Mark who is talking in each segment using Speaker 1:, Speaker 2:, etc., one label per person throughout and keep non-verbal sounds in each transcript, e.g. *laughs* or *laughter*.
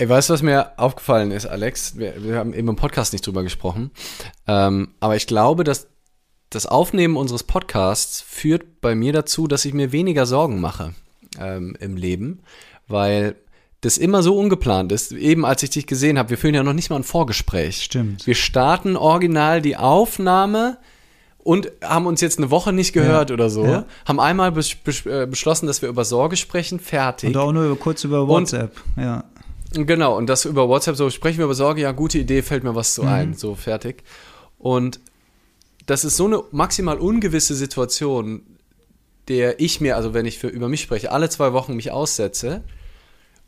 Speaker 1: Ey, weißt du, was mir aufgefallen ist, Alex? Wir, wir haben eben im Podcast nicht drüber gesprochen. Ähm, aber ich glaube, dass das Aufnehmen unseres Podcasts führt bei mir dazu, dass ich mir weniger Sorgen mache ähm, im Leben, weil das immer so ungeplant ist. Eben als ich dich gesehen habe, wir führen ja noch nicht mal ein Vorgespräch.
Speaker 2: Stimmt.
Speaker 1: Wir starten original die Aufnahme und haben uns jetzt eine Woche nicht gehört
Speaker 2: Ja.
Speaker 1: oder so.
Speaker 2: Ja.
Speaker 1: Haben einmal äh, beschlossen, dass wir über Sorge sprechen. Fertig.
Speaker 2: Und auch nur kurz über WhatsApp. ja.
Speaker 1: Genau, und das über WhatsApp, so sprechen wir über Sorge, ja, gute Idee, fällt mir was zu
Speaker 2: Mhm.
Speaker 1: ein, so fertig. Und das ist so eine maximal ungewisse Situation, der ich mir, also wenn ich für, über mich spreche, alle zwei Wochen mich aussetze.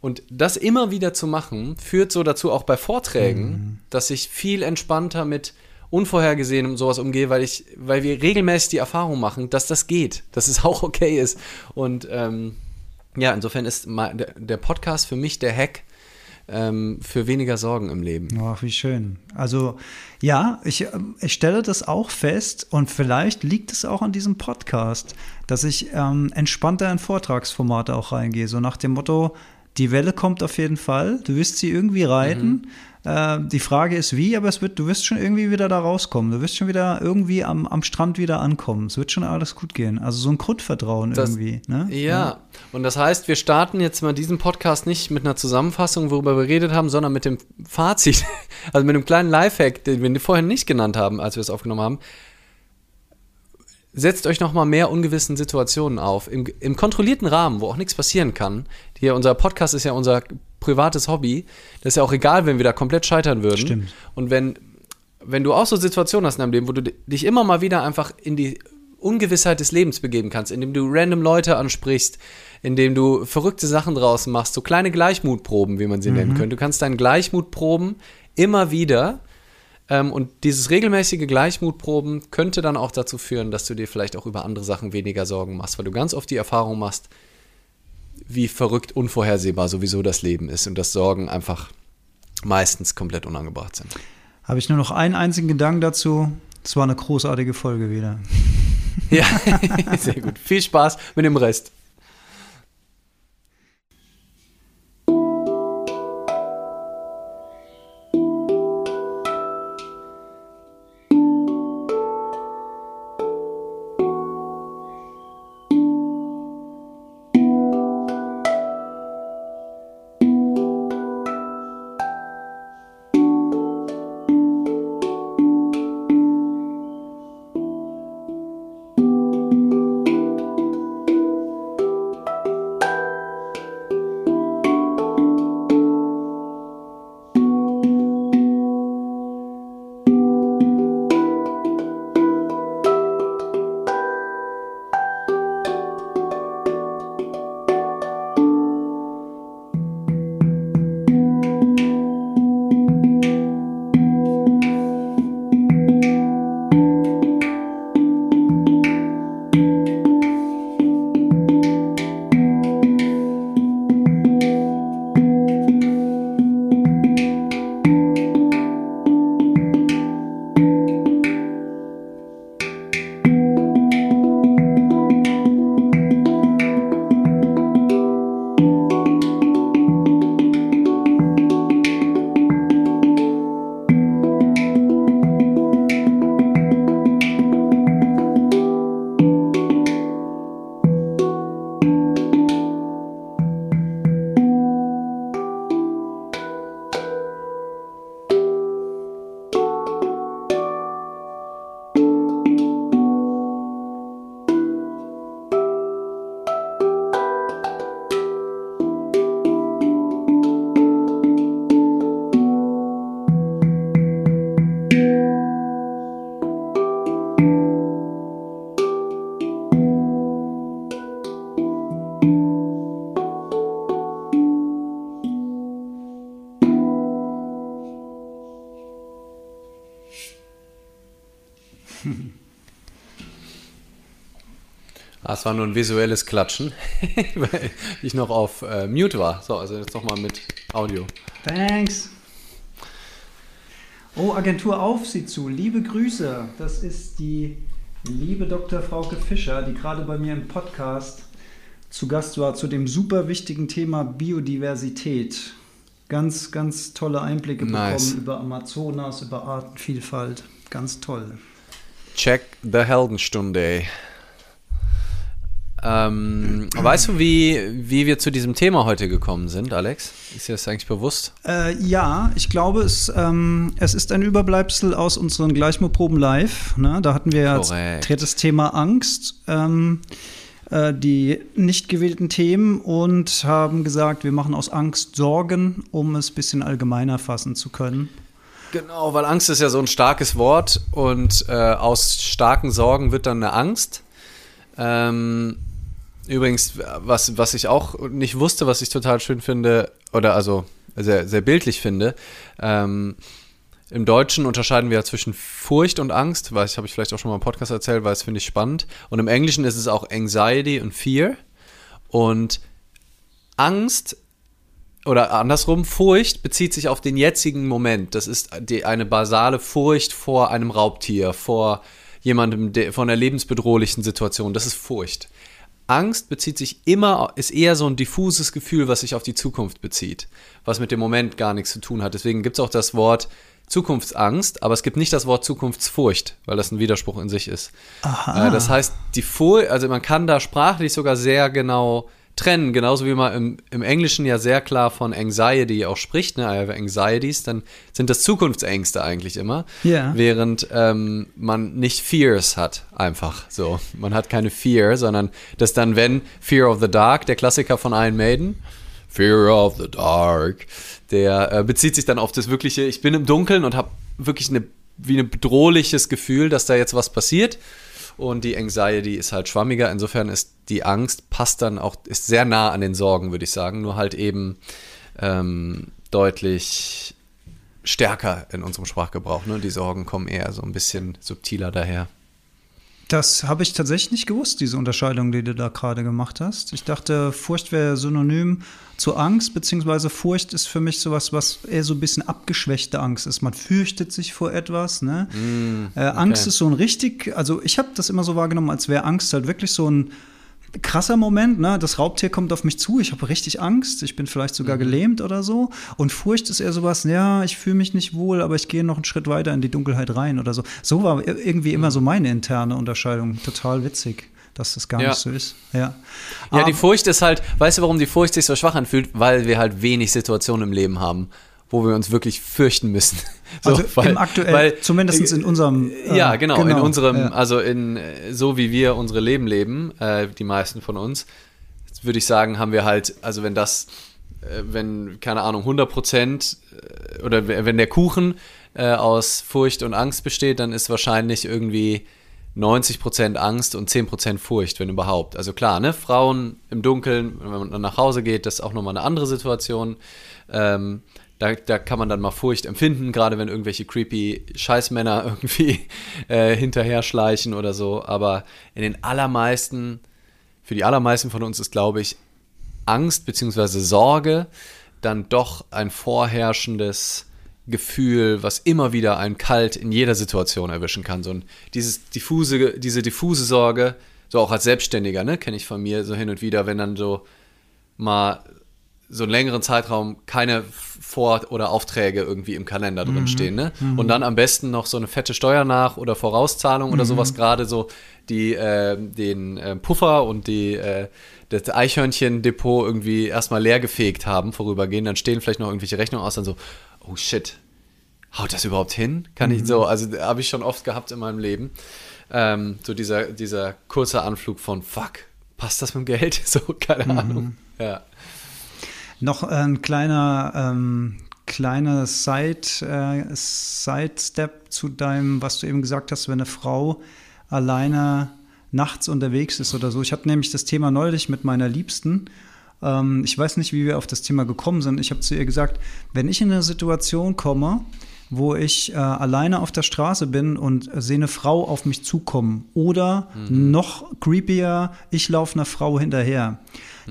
Speaker 1: Und das immer wieder zu machen, führt so dazu auch bei Vorträgen,
Speaker 2: Mhm.
Speaker 1: dass ich viel entspannter mit Unvorhergesehenem sowas umgehe, weil ich, weil wir regelmäßig die Erfahrung machen, dass das geht, dass es *laughs* auch okay ist. Und ähm, ja, insofern ist der Podcast für mich der Hack ähm, für weniger Sorgen im Leben.
Speaker 2: Ach, wie schön. Also ja, ich, ähm, ich stelle das auch fest und vielleicht liegt es auch an diesem Podcast, dass ich ähm, entspannter in Vortragsformate auch reingehe. So nach dem Motto, die Welle kommt auf jeden Fall, du wirst sie irgendwie reiten. Äh, die Frage ist wie, aber es wird, du wirst schon irgendwie wieder da rauskommen. Du wirst schon wieder irgendwie am, am Strand wieder ankommen. Es wird schon alles gut gehen. Also so ein Grundvertrauen
Speaker 1: Das-
Speaker 2: irgendwie. Ne?
Speaker 1: Ja, und das heißt, wir starten jetzt mal diesen Podcast nicht mit einer Zusammenfassung, worüber wir geredet haben, sondern mit dem Fazit, *laughs* also mit einem kleinen Lifehack, den wir vorhin nicht genannt haben, als wir es aufgenommen haben. Setzt euch noch mal mehr ungewissen Situationen auf, im, im kontrollierten Rahmen, wo auch nichts passieren kann. Hier, unser Podcast ist ja unser privates Hobby. Das ist ja auch egal, wenn wir da komplett scheitern würden.
Speaker 2: Stimmt.
Speaker 1: Und wenn, wenn du auch so Situationen hast in deinem Leben, wo du dich immer mal wieder einfach in die Ungewissheit des Lebens begeben kannst, indem du random Leute ansprichst, indem du verrückte Sachen draußen machst, so kleine Gleichmutproben, wie man sie nennen könnte. Du kannst deinen Gleichmut proben immer wieder. Ähm, und dieses regelmäßige Gleichmutproben könnte dann auch dazu führen, dass du dir vielleicht auch über andere Sachen weniger Sorgen machst, weil du ganz oft die Erfahrung machst, wie verrückt unvorhersehbar sowieso das Leben ist und dass Sorgen einfach meistens komplett unangebracht sind.
Speaker 2: Habe ich nur noch einen einzigen Gedanken dazu. Es war eine großartige Folge wieder. *laughs*
Speaker 1: Ja, *laughs* sehr gut. Viel Spaß mit dem Rest. Es war nur ein visuelles Klatschen, *laughs* weil ich noch auf äh, Mute war. So, also jetzt nochmal mit Audio.
Speaker 2: Thanks. Oh, Agentur auf Sie zu. Liebe Grüße. Das ist die liebe Dr. Frauke Fischer, die gerade bei mir im Podcast zu Gast war zu dem super wichtigen Thema Biodiversität. ganz, ganz tolle Einblicke
Speaker 1: Nice.
Speaker 2: bekommen über Amazonas, über Artenvielfalt. Ganz toll.
Speaker 1: Check the Heldenstunde. Ähm, weißt du, wie, wie wir zu diesem Thema heute gekommen sind, Alex? Ist dir das eigentlich bewusst?
Speaker 2: Äh, ja, ich glaube, es, ähm, es ist ein Überbleibsel aus unseren Gleichmoproben live. Ne? Da hatten wir ja
Speaker 1: Korrekt.
Speaker 2: drittes Thema Angst, ähm, äh, die nicht gewählten Themen und haben gesagt, wir machen aus Angst Sorgen, um es ein bisschen allgemeiner fassen zu können.
Speaker 1: Genau, weil Angst ist ja so ein starkes Wort und äh, aus starken Sorgen wird dann eine Angst. Ähm, übrigens, was, was ich auch nicht wusste, was ich total schön finde, oder also sehr, sehr bildlich finde, ähm, im Deutschen unterscheiden wir ja zwischen Furcht und Angst, weil ich habe ich vielleicht auch schon mal im Podcast erzählt, weil es finde ich spannend. Und im Englischen ist es auch Anxiety und Fear. Und Angst oder andersrum, Furcht bezieht sich auf den jetzigen Moment. Das ist die, eine basale Furcht vor einem Raubtier, vor jemandem, der, vor einer lebensbedrohlichen Situation. Das ist Furcht. Angst bezieht sich immer, ist eher so ein diffuses Gefühl, was sich auf die Zukunft bezieht, was mit dem Moment gar nichts zu tun hat. Deswegen gibt es auch das Wort Zukunftsangst, aber es gibt nicht das Wort Zukunftsfurcht, weil das ein Widerspruch in sich ist.
Speaker 2: Aha.
Speaker 1: Äh, das heißt, die Furcht, also man kann da sprachlich sogar sehr genau trennen, genauso wie man im, im Englischen ja sehr klar von Anxiety auch spricht, ne, I have Anxieties, dann sind das Zukunftsängste eigentlich immer,
Speaker 2: Ja.
Speaker 1: während ähm, man nicht Fears hat, einfach so. Man hat keine Fear, sondern das dann, wenn Fear of the Dark, der Klassiker von Iron Maiden, Fear of the Dark, der äh, bezieht sich dann auf das wirkliche, ich bin im Dunkeln und habe wirklich eine, wie ein bedrohliches Gefühl, dass da jetzt was passiert. Und die Anxiety ist halt schwammiger. Insofern ist die Angst, passt dann auch, ist sehr nah an den Sorgen, würde ich sagen. Nur halt eben ähm, deutlich stärker in unserem Sprachgebrauch. Ne? Die Sorgen kommen eher so ein bisschen subtiler daher.
Speaker 2: Das habe ich tatsächlich nicht gewusst, diese Unterscheidung, die du da gerade gemacht hast. Ich dachte, Furcht wäre synonym zu Angst, beziehungsweise Furcht ist für mich sowas, was eher so ein bisschen abgeschwächte Angst ist. Man fürchtet sich vor etwas. Ne? äh, Angst ist so ein richtig, also ich habe das immer so wahrgenommen, als wäre Angst halt wirklich so ein krasser Moment, ne? Das Raubtier kommt auf mich zu, ich habe richtig Angst, ich bin vielleicht sogar gelähmt oder so. Und Furcht ist eher sowas, ja, ich fühle mich nicht wohl, aber ich gehe noch einen Schritt weiter in die Dunkelheit rein oder so. So war ir- irgendwie immer so meine interne Unterscheidung. Total witzig, dass das gar
Speaker 1: Ja.
Speaker 2: nicht so ist. Ja,
Speaker 1: Ja, die Furcht ist halt, weißt du, warum die Furcht sich so schwach anfühlt? Weil wir halt wenig Situationen im Leben haben, wo wir uns wirklich fürchten müssen. *laughs* So,
Speaker 2: also im aktuell, zumindest in unserem. äh,
Speaker 1: ja, genau, in unserem,
Speaker 2: ja.
Speaker 1: also in äh, so wie wir unsere Leben leben, äh, die meisten von uns, würde ich sagen, haben wir halt, also wenn das, äh, wenn, keine Ahnung, 100 Prozent äh, oder wenn der Kuchen äh, aus Furcht und Angst besteht, dann ist wahrscheinlich irgendwie 90 Prozent Angst und 10 Prozent Furcht, wenn überhaupt. Also klar, ne, Frauen im Dunkeln, wenn man dann nach Hause geht, das ist auch nochmal eine andere Situation. Ähm, da, da kann man dann mal Furcht empfinden, gerade wenn irgendwelche creepy Scheißmänner *laughs* irgendwie äh, hinterher schleichen oder so. Aber in den allermeisten, für die allermeisten von uns ist, glaube ich, Angst bzw. Sorge dann doch ein vorherrschendes Gefühl, was immer wieder einen kalt in jeder Situation erwischen kann. So ein, dieses diffuse, diese diffuse Sorge, so auch als Selbstständiger, ne, kenne ich von mir so hin und wieder, wenn dann so mal so einen längeren Zeitraum keine Vor- oder Aufträge irgendwie im Kalender drin stehen, ne? Und dann am besten noch so eine fette Steuer nach oder Vorauszahlung oder sowas gerade so die äh, den äh, Puffer und die äh, das Eichhörnchen-Depot irgendwie erstmal leer gefegt haben, vorübergehend, dann stehen vielleicht noch irgendwelche Rechnungen aus, dann so, oh shit, haut das überhaupt hin? Kann ich so, also habe ich schon oft gehabt in meinem Leben. Ähm, so dieser, dieser kurze Anflug von fuck, passt das mit dem Geld? *laughs* So, keine Ahnung. Ja.
Speaker 2: Noch ein kleiner, ähm, kleiner Side, äh, Side-Step zu deinem, was du eben gesagt hast, wenn eine Frau alleine nachts unterwegs ist oder so. Ich hatte nämlich das Thema neulich mit meiner Liebsten. Ähm, ich weiß nicht, wie wir auf das Thema gekommen sind. Ich habe zu ihr gesagt, wenn ich in eine Situation komme, wo ich äh, alleine auf der Straße bin und sehe eine Frau auf mich zukommen oder noch creepier, ich laufe einer Frau hinterher,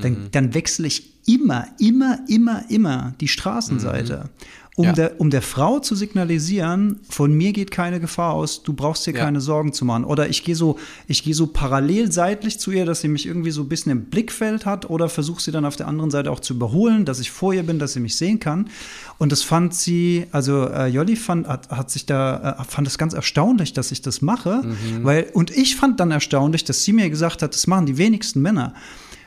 Speaker 2: dann, dann wechsle ich immer, immer, immer, immer die Straßenseite.
Speaker 1: Mhm.
Speaker 2: Um,
Speaker 1: Ja.
Speaker 2: der, um der Frau zu signalisieren, von mir geht keine Gefahr aus, du brauchst dir
Speaker 1: Ja.
Speaker 2: keine Sorgen zu machen. Oder ich gehe so, ich gehe so parallel seitlich zu ihr, dass sie mich irgendwie so ein bisschen im Blickfeld hat oder versuche sie dann auf der anderen Seite auch zu überholen, dass ich vor ihr bin, dass sie mich sehen kann. Und das fand sie, also äh, Jolli fand, hat, hat sich da, äh, fand es ganz erstaunlich, dass ich das mache.
Speaker 1: Mhm.
Speaker 2: Weil, und ich fand dann erstaunlich, dass sie mir gesagt hat, das machen die wenigsten Männer.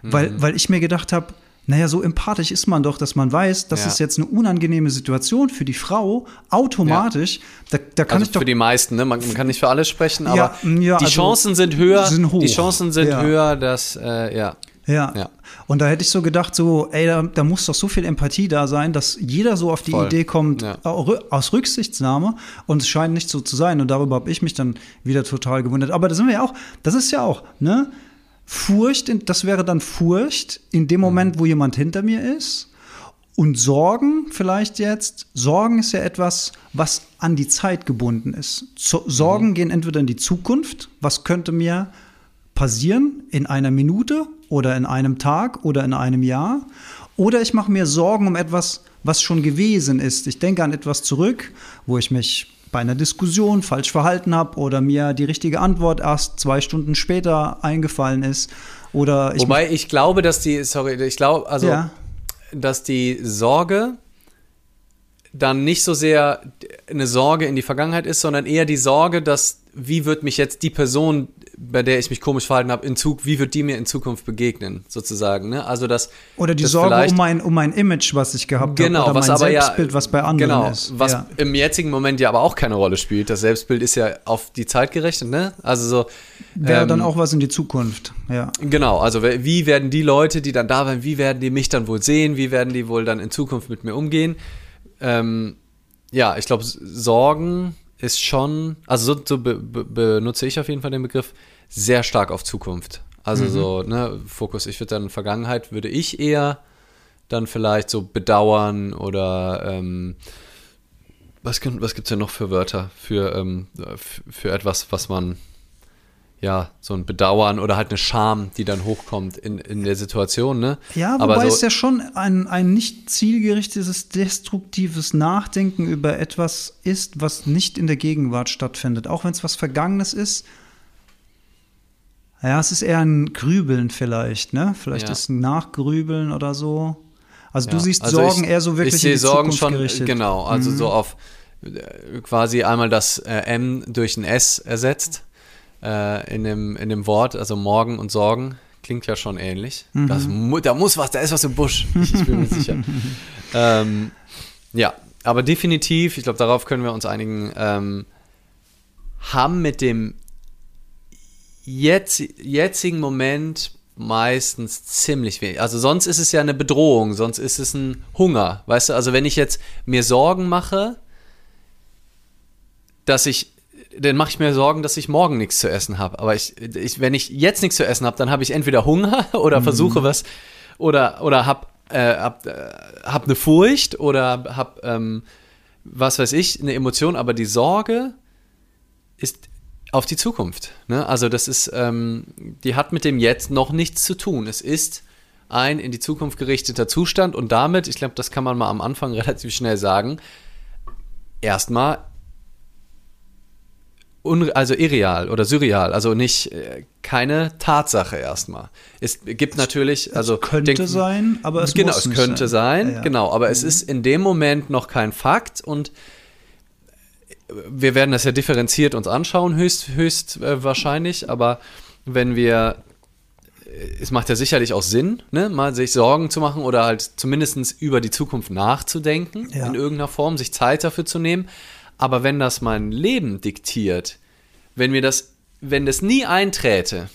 Speaker 2: Weil,
Speaker 1: Mhm.
Speaker 2: weil ich mir gedacht habe, naja, so empathisch ist man doch, dass man weiß, das
Speaker 1: Ja.
Speaker 2: ist jetzt eine unangenehme Situation für die Frau, automatisch. Da, da kann
Speaker 1: Also
Speaker 2: ich doch
Speaker 1: für die meisten, ne? Man, man kann nicht für alle sprechen, aber
Speaker 2: Ja, mm, ja,
Speaker 1: die
Speaker 2: also
Speaker 1: Chancen sind höher.
Speaker 2: sind hoch.
Speaker 1: Die Chancen sind
Speaker 2: Ja.
Speaker 1: höher, dass, äh, ja.
Speaker 2: Ja.
Speaker 1: Ja.
Speaker 2: Und da hätte ich so gedacht, so, ey, da, da muss doch so viel Empathie da sein, dass jeder so auf die
Speaker 1: Voll.
Speaker 2: Idee kommt,
Speaker 1: Ja.
Speaker 2: aus Rücksichtsnahme. Und es scheint nicht so zu sein. Und darüber habe ich mich dann wieder total gewundert. Aber da sind wir ja auch, das ist ja auch, ne? Furcht, das wäre dann Furcht in dem Moment, wo jemand hinter mir ist. Und Sorgen vielleicht jetzt, Sorgen ist ja etwas, was an die Zeit gebunden ist. So, Sorgen gehen entweder in die Zukunft, was könnte mir passieren in einer Minute oder in einem Tag oder in einem Jahr. Oder ich mache mir Sorgen um etwas, was schon gewesen ist. Ich denke an etwas zurück, wo ich mich bei einer Diskussion falsch verhalten habe oder mir die richtige Antwort erst zwei Stunden später eingefallen ist. Oder ich
Speaker 1: Wobei ich glaube, dass die, sorry, ich glaube, also,
Speaker 2: Ja.
Speaker 1: dass die Sorge dann nicht so sehr eine Sorge in die Vergangenheit ist, sondern eher die Sorge, dass, wie wird mich jetzt die Person, bei der ich mich komisch verhalten habe, in Zug, wie wird die mir in Zukunft begegnen, sozusagen, ne? Also, dass.
Speaker 2: Oder die
Speaker 1: dass
Speaker 2: Sorge um mein, um mein Image, was ich gehabt habe.
Speaker 1: Genau,
Speaker 2: Oder
Speaker 1: was
Speaker 2: mein
Speaker 1: aber ja,
Speaker 2: Selbstbild, was bei anderen
Speaker 1: genau,
Speaker 2: ist.
Speaker 1: was
Speaker 2: ja.
Speaker 1: im jetzigen Moment ja aber auch keine Rolle spielt. Das Selbstbild ist ja auf die Zeit gerechnet, ne? Also so.
Speaker 2: Wäre
Speaker 1: ähm,
Speaker 2: dann auch was in die Zukunft. Ja.
Speaker 1: Genau, also wie werden die Leute, die dann da waren, wie werden die mich dann wohl sehen, wie werden die wohl dann in Zukunft mit mir umgehen? Ähm, ja, ich glaube, Sorgen ist schon, also so, so be, be, benutze ich auf jeden Fall den Begriff, sehr stark auf Zukunft. Also so, ne, Fokus, ich würde dann Vergangenheit, würde ich eher dann vielleicht so bedauern oder ähm, was, gibt- was gibt es denn noch für Wörter für, ähm, für, etwas, was man ja, so ein Bedauern oder halt eine Scham, die dann hochkommt in, in der Situation, ne?
Speaker 2: Ja,
Speaker 1: aber
Speaker 2: wobei
Speaker 1: so,
Speaker 2: es ja schon ein, ein nicht zielgerichtetes, destruktives Nachdenken über etwas ist, was nicht in der Gegenwart stattfindet. Auch wenn es was Vergangenes ist. Ja, es ist eher ein Grübeln vielleicht, ne? Vielleicht
Speaker 1: Ja.
Speaker 2: ist ein Nachgrübeln oder so. Also du
Speaker 1: ja.
Speaker 2: siehst
Speaker 1: Also
Speaker 2: Sorgen
Speaker 1: ich,
Speaker 2: eher so wirklich
Speaker 1: Ich sehe
Speaker 2: in die
Speaker 1: Sorgen schon,
Speaker 2: gerichtet. Mhm.
Speaker 1: genau, also so auf äh, quasi einmal das äh, M durch ein S ersetzt äh, in, dem, in dem Wort, also Morgen und Sorgen. Klingt ja schon ähnlich.
Speaker 2: Mhm.
Speaker 1: Das, da muss was, da ist was im Busch. Ich, *laughs* ich bin mir sicher. ähm, ja, aber definitiv, ich glaube, darauf können wir uns einigen, ähm, haben mit dem jetzt, jetzigen Moment meistens ziemlich wenig. Also sonst ist es ja eine Bedrohung, sonst ist es ein Hunger. Weißt du, also wenn ich jetzt mir Sorgen mache, dass ich, dann mache ich mir Sorgen, dass ich morgen nichts zu essen habe. Aber ich, ich, wenn ich jetzt nichts zu essen habe, dann habe ich entweder Hunger *laughs* oder versuche was oder, oder habe äh, hab, äh, hab eine Furcht oder habe, ähm, was weiß ich, eine Emotion. Aber die Sorge ist auf die Zukunft. Ne? Also das ist, ähm, die hat mit dem Jetzt noch nichts zu tun. Es ist ein in die Zukunft gerichteter Zustand und damit, ich glaube, das kann man mal am Anfang *laughs* relativ schnell sagen, erstmal also irreal oder surreal, also nicht äh, keine Tatsache erstmal. Es gibt natürlich, also
Speaker 2: könnte
Speaker 1: denk-
Speaker 2: sein, aber es
Speaker 1: genau,
Speaker 2: muss
Speaker 1: es könnte sein,
Speaker 2: Ja, ja.
Speaker 1: genau, aber es ist in dem Moment noch kein Fakt und wir werden das ja differenziert uns anschauen, höchst, höchst äh, wahrscheinlich, aber wenn wir, äh, es macht ja sicherlich auch Sinn, ne, mal sich Sorgen zu machen oder halt zumindest über die Zukunft nachzudenken,
Speaker 2: Ja.
Speaker 1: in irgendeiner Form, sich Zeit dafür zu nehmen. Aber wenn das mein Leben diktiert, wenn mir das, wenn das nie einträte,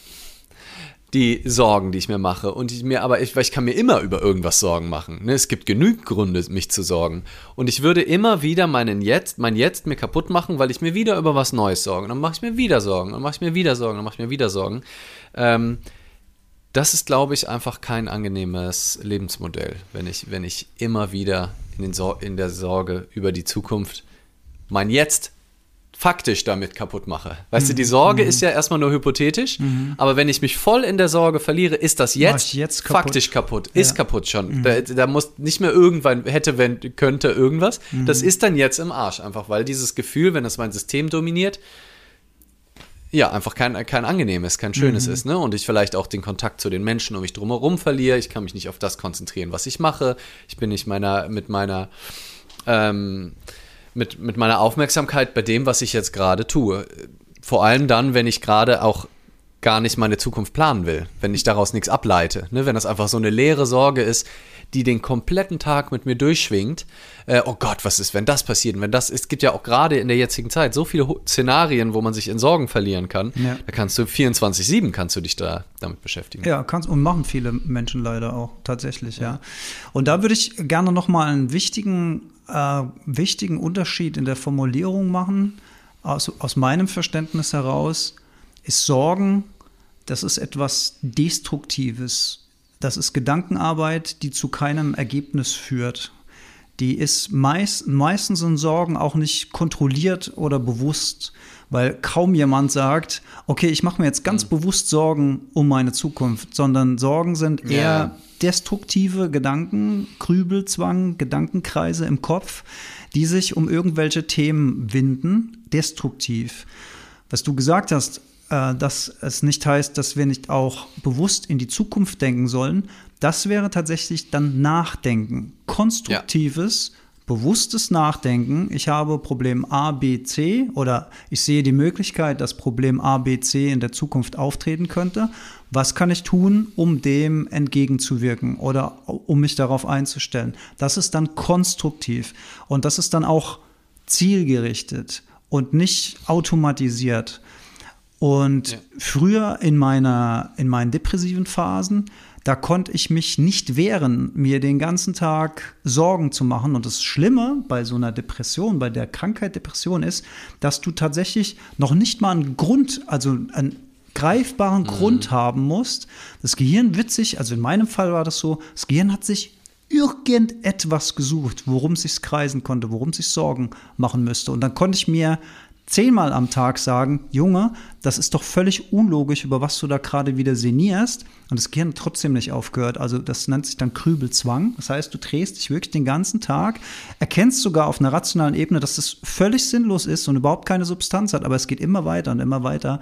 Speaker 1: die Sorgen, die ich mir mache. Und ich mir, aber ich, weil ich kann mir immer über irgendwas Sorgen machen. Ne? Es gibt genügend Gründe, mich zu sorgen. Und ich würde immer wieder meinen Jetzt, mein Jetzt mir kaputt machen, weil ich mir wieder über was Neues sorgen. Dann mache ich mir wieder Sorgen, dann mache ich mir wieder Sorgen, dann mache ich mir wieder Sorgen. Ähm, das ist, glaube ich, einfach kein angenehmes Lebensmodell, wenn ich, wenn ich immer wieder in, den Sor in der Sorge über die Zukunft mein Jetzt faktisch damit kaputt mache. Weißt du, die Sorge ist ja erstmal nur hypothetisch, aber wenn ich mich voll in der Sorge verliere, ist das jetzt,
Speaker 2: jetzt kaputt.
Speaker 1: faktisch kaputt. Ist kaputt schon. Da, da muss nicht mehr irgendwann, hätte, wenn, könnte, irgendwas. Das ist dann jetzt im Arsch, einfach weil dieses Gefühl, wenn das mein System dominiert, ja, einfach kein, kein angenehmes, kein schönes ist, ne? Und ich vielleicht auch den Kontakt zu den Menschen um mich drumherum verliere. Ich kann mich nicht auf das konzentrieren, was ich mache. Ich bin nicht meiner, mit meiner, ähm, mit, mit meiner Aufmerksamkeit bei dem, was ich jetzt gerade tue. Vor allem dann, wenn ich gerade auch gar nicht meine Zukunft planen will, wenn ich daraus nichts ableite. Ne? Wenn das einfach so eine leere Sorge ist, die den kompletten Tag mit mir durchschwingt. Äh, oh Gott, was ist, wenn das passiert? Und Wenn das, es gibt ja auch gerade in der jetzigen Zeit so viele Szenarien, wo man sich in Sorgen verlieren kann.
Speaker 2: Ja.
Speaker 1: Da kannst du 24-7 kannst du dich da damit beschäftigen.
Speaker 2: Ja, kannst und machen viele Menschen leider auch tatsächlich, ja. Und da würde ich gerne noch mal einen wichtigen, äh, wichtigen Unterschied in der Formulierung machen. Aus, aus meinem Verständnis heraus ist Sorgen, das ist etwas Destruktives. Das ist Gedankenarbeit, die zu keinem Ergebnis führt. Die ist meist, meistens sind Sorgen auch nicht kontrolliert oder bewusst, weil kaum jemand sagt, okay, ich mache mir jetzt ganz bewusst Sorgen um meine Zukunft, sondern Sorgen sind eher
Speaker 1: Ja.
Speaker 2: destruktive Gedanken, Grübelzwang, Gedankenkreise im Kopf, die sich um irgendwelche Themen winden, destruktiv. Was du gesagt hast, dass es nicht heißt, dass wir nicht auch bewusst in die Zukunft denken sollen, das wäre tatsächlich dann Nachdenken. Konstruktives, bewusstes Nachdenken. Ich habe Problem A, B, C oder ich sehe die Möglichkeit, dass Problem A, B, C in der Zukunft auftreten könnte. Was kann ich tun, um dem entgegenzuwirken oder um mich darauf einzustellen? Das ist dann konstruktiv und das ist dann auch zielgerichtet und nicht automatisiert. Und
Speaker 1: Ja.
Speaker 2: früher in meiner, in meinen depressiven Phasen, da konnte ich mich nicht wehren, mir den ganzen Tag Sorgen zu machen. Und das Schlimme bei so einer Depression, bei der Krankheit Depression ist, dass du tatsächlich noch nicht mal einen Grund, also einen greifbaren Grund haben musst. Das Gehirn wird sich, also in meinem Fall war das so, das Gehirn hat sich irgendetwas gesucht, worum es sich kreisen konnte, worum es sich Sorgen machen müsste. Und dann konnte ich mir zehnmal am Tag sagen, Junge, das ist doch völlig unlogisch, über was du da gerade wieder sinnierst. Und das Gehirn hat trotzdem nicht aufgehört. Also das nennt sich dann Krübelzwang. Das heißt, du drehst dich wirklich den ganzen Tag, erkennst sogar auf einer rationalen Ebene, dass das völlig sinnlos ist und überhaupt keine Substanz hat, aber es geht immer weiter und immer weiter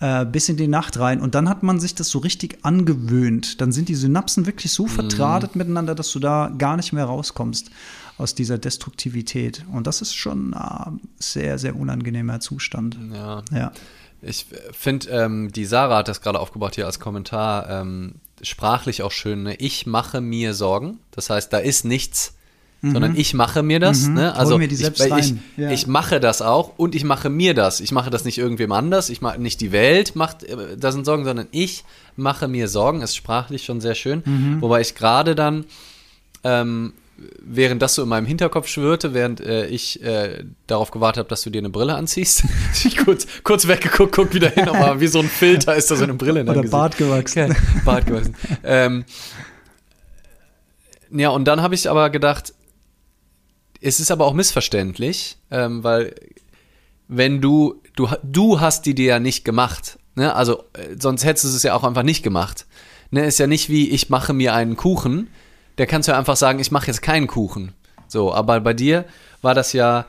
Speaker 2: äh, bis in die Nacht rein. Und dann hat man sich das so richtig angewöhnt. Dann sind die Synapsen wirklich so verdrahtet miteinander, dass du da gar nicht mehr rauskommst aus dieser Destruktivität. Und das ist schon ein sehr, sehr unangenehmer Zustand.
Speaker 1: Ja.
Speaker 2: Ja.
Speaker 1: Ich finde, ähm, die Sarah hat das gerade aufgebaut hier als Kommentar, ähm, sprachlich auch schön. Ne? Ich mache mir Sorgen. Das heißt, da ist nichts, sondern ich mache mir das.
Speaker 2: Mhm.
Speaker 1: Ne? Also
Speaker 2: mir die
Speaker 1: ich, ich.
Speaker 2: Ja.
Speaker 1: ich mache das auch und ich mache mir das. Ich mache das nicht irgendwem anders. Ich mache nicht die Welt macht äh, da sind Sorgen, sondern ich mache mir Sorgen. Ist sprachlich schon sehr schön.
Speaker 2: Mhm.
Speaker 1: Wobei ich gerade dann ähm, während das so in meinem Hinterkopf schwirrte, während äh, ich äh, darauf gewartet habe, dass du dir eine Brille anziehst, *laughs* ich kurz, kurz weggeguckt, guck wieder hin, aber wie so ein Filter ist da so eine Brille
Speaker 2: Oder. Bart gewachsen.
Speaker 1: Bart gewachsen. ähm, ja, und dann habe ich aber gedacht, es ist aber auch missverständlich, ähm, weil wenn du, du, du hast die dir ja nicht gemacht, ne? also äh, sonst hättest du es ja auch einfach nicht gemacht. Ne? Ist ja nicht wie, ich mache mir einen Kuchen, der kannst du ja einfach sagen, ich mache jetzt keinen Kuchen. So, aber bei dir war das ja,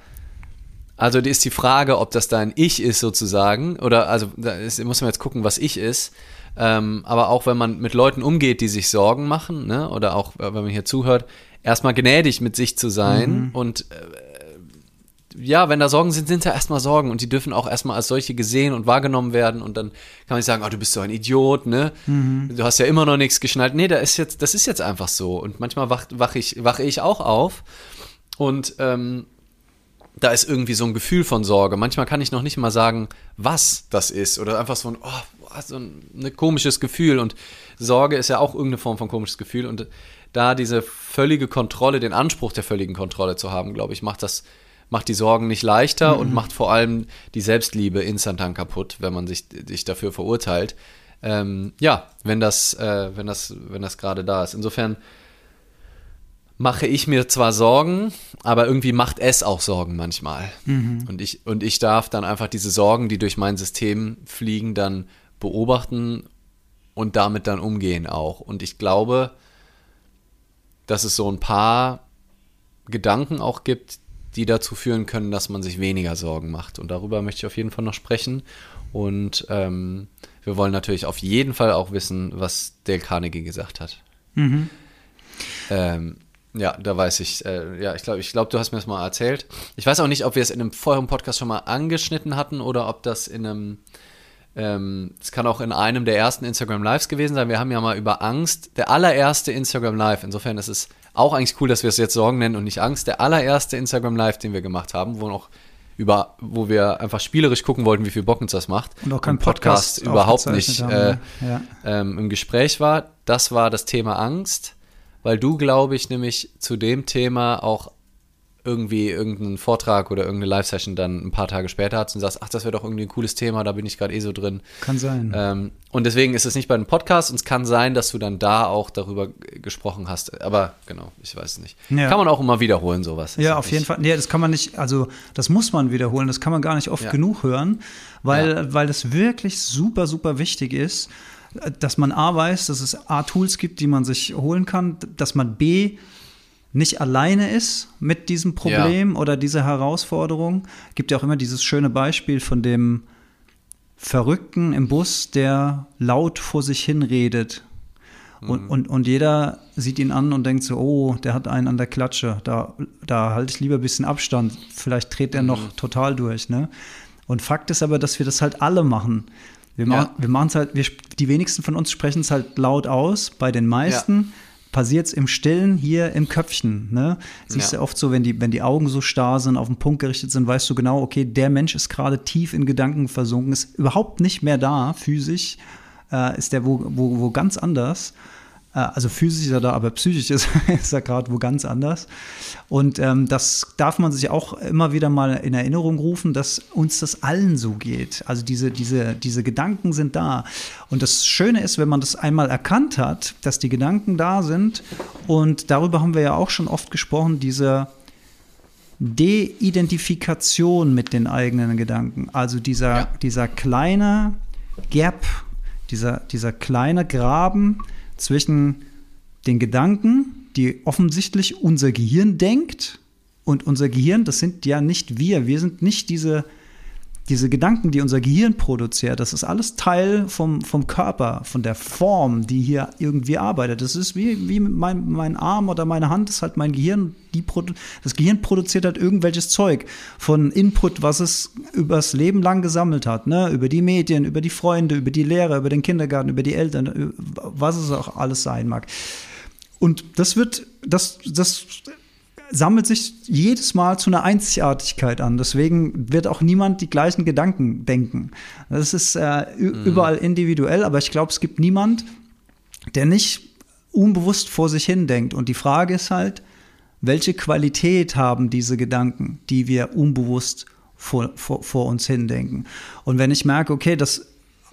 Speaker 1: also die ist die Frage, ob das dein Ich ist sozusagen, oder also da ist, muss man jetzt gucken, was Ich ist. Ähm, aber auch wenn man mit Leuten umgeht, die sich Sorgen machen, ne, oder auch äh, wenn man hier zuhört, erstmal gnädig mit sich zu sein und äh, ja, wenn da Sorgen sind, sind da erstmal Sorgen und die dürfen auch erstmal als solche gesehen und wahrgenommen werden und dann kann man nicht sagen, oh, du bist so ein Idiot, ne? Du hast ja immer noch nichts geschnallt. Nee, da ist jetzt, das ist jetzt einfach so. Und manchmal wach, wach ich, wache ich auch auf und ähm, da ist irgendwie so ein Gefühl von Sorge. Manchmal kann ich noch nicht mal sagen, was das ist. Oder einfach so ein, oh, so ein ne komisches Gefühl. Und Sorge ist ja auch irgendeine Form von komisches Gefühl. Und da diese völlige Kontrolle, den Anspruch der völligen Kontrolle zu haben, glaube ich, macht das, macht die Sorgen nicht leichter und macht vor allem die Selbstliebe instantan kaputt, wenn man sich, sich dafür verurteilt. Ähm, ja, wenn das, äh, wenn das, wenn das gerade da ist. Insofern mache ich mir zwar Sorgen, aber irgendwie macht es auch Sorgen manchmal.
Speaker 2: Mhm.
Speaker 1: Und, ich, und ich darf dann einfach diese Sorgen, die durch mein System fliegen, dann beobachten und damit dann umgehen auch. Und ich glaube, dass es so ein paar Gedanken auch gibt, die dazu führen können, dass man sich weniger Sorgen macht. Und darüber möchte ich auf jeden Fall noch sprechen. Und ähm, wir wollen natürlich auf jeden Fall auch wissen, was Dale Carnegie gesagt hat.
Speaker 2: Mhm.
Speaker 1: Ähm, ja, da weiß ich, äh, ja, ich glaube, ich glaube, du hast mir das mal erzählt. Ich weiß auch nicht, ob wir es in einem vorherigen Podcast schon mal angeschnitten hatten oder ob das in einem, ähm, es kann auch in einem der ersten Instagram Lives gewesen sein. Wir haben ja mal über Angst, der allererste Instagram Live, insofern ist es auch eigentlich cool, dass wir es jetzt Sorgen nennen und nicht Angst, der allererste Instagram Live, den wir gemacht haben, wo noch über, wo wir einfach spielerisch gucken wollten, wie viel Bock uns das macht.
Speaker 2: Und auch kein
Speaker 1: Podcast,
Speaker 2: Podcast
Speaker 1: überhaupt nicht äh,
Speaker 2: ne?
Speaker 1: ähm, im Gespräch war. Das war das Thema Angst, weil du, glaube ich, nämlich zu dem Thema auch irgendwie irgendeinen Vortrag oder irgendeine Live-Session dann ein paar Tage später hast und sagst, ach, das wäre doch irgendwie ein cooles Thema, da bin ich gerade eh so drin.
Speaker 2: Kann sein.
Speaker 1: Ähm, und deswegen ist es nicht bei einem Podcast und es kann sein, dass du dann da auch darüber gesprochen hast. Aber genau, ich weiß es nicht.
Speaker 2: Ja.
Speaker 1: Kann man auch immer wiederholen, sowas.
Speaker 2: Ja, auf jeden Fall. Nee, das kann man nicht, also das muss man wiederholen, das kann man gar nicht oft
Speaker 1: Ja.
Speaker 2: genug hören, weil,
Speaker 1: Ja.
Speaker 2: weil es wirklich super, super wichtig ist, dass man A weiß, dass es A Tools gibt, die man sich holen kann, dass man B nicht alleine ist mit diesem Problem oder dieser Herausforderung. Gibt ja auch immer dieses schöne Beispiel von dem Verrückten im Bus, der laut vor sich hin redet. Und, und, und jeder sieht ihn an und denkt so, oh, der hat einen an der Klatsche, da, da halte ich lieber ein bisschen Abstand, vielleicht dreht er noch total durch. Ne? Und Fakt ist aber, dass wir das halt alle machen. Wir,
Speaker 1: Ja.
Speaker 2: machen wir machen es halt, wir, die wenigsten von uns sprechen es halt laut aus, bei den meisten passiert es im Stillen hier im Köpfchen. Ne? Siehst
Speaker 1: Ja.
Speaker 2: du oft so, wenn die, wenn die Augen so starr sind, auf den Punkt gerichtet sind, weißt du genau, okay, der Mensch ist gerade tief in Gedanken versunken, ist überhaupt nicht mehr da, physisch, äh, ist der wo, wo, wo ganz anders. Äh, also physisch ist er da, aber psychisch *laughs* ist, ist er gerade wo ganz anders. Und ähm, das darf man sich auch immer wieder mal in Erinnerung rufen, dass uns das allen so geht. Also diese, diese, diese Gedanken sind da. Und das Schöne ist, wenn man das einmal erkannt hat, dass die Gedanken da sind, und darüber haben wir ja auch schon oft gesprochen, diese De-Identifikation mit den eigenen Gedanken. Also dieser,
Speaker 1: Ja.
Speaker 2: dieser kleine Gap, dieser, dieser kleine Graben zwischen den Gedanken, die offensichtlich unser Gehirn denkt. Und unser Gehirn, das sind ja nicht wir. Wir sind nicht diese, diese Gedanken, die unser Gehirn produziert. Das ist alles Teil vom, vom Körper, von der Form, die hier irgendwie arbeitet. Das ist wie, wie mein, mein Arm oder meine Hand, ist halt mein Gehirn. Die das Gehirn produziert halt irgendwelches Zeug von Input, was es übers Leben lang gesammelt hat. Ne? Über die Medien, über die Freunde, über die Lehrer, über den Kindergarten, über die Eltern, über was es auch alles sein mag. Und das wird, das, das sammelt sich jedes Mal zu einer Einzigartigkeit an. Deswegen wird auch niemand die gleichen Gedanken denken. Das ist äh, ü- überall individuell, aber ich glaube, es gibt niemand, der nicht unbewusst vor sich hin denkt. Und die Frage ist halt, welche Qualität haben diese Gedanken, die wir unbewusst vor, vor, vor uns hin denken? Und wenn ich merke, okay, das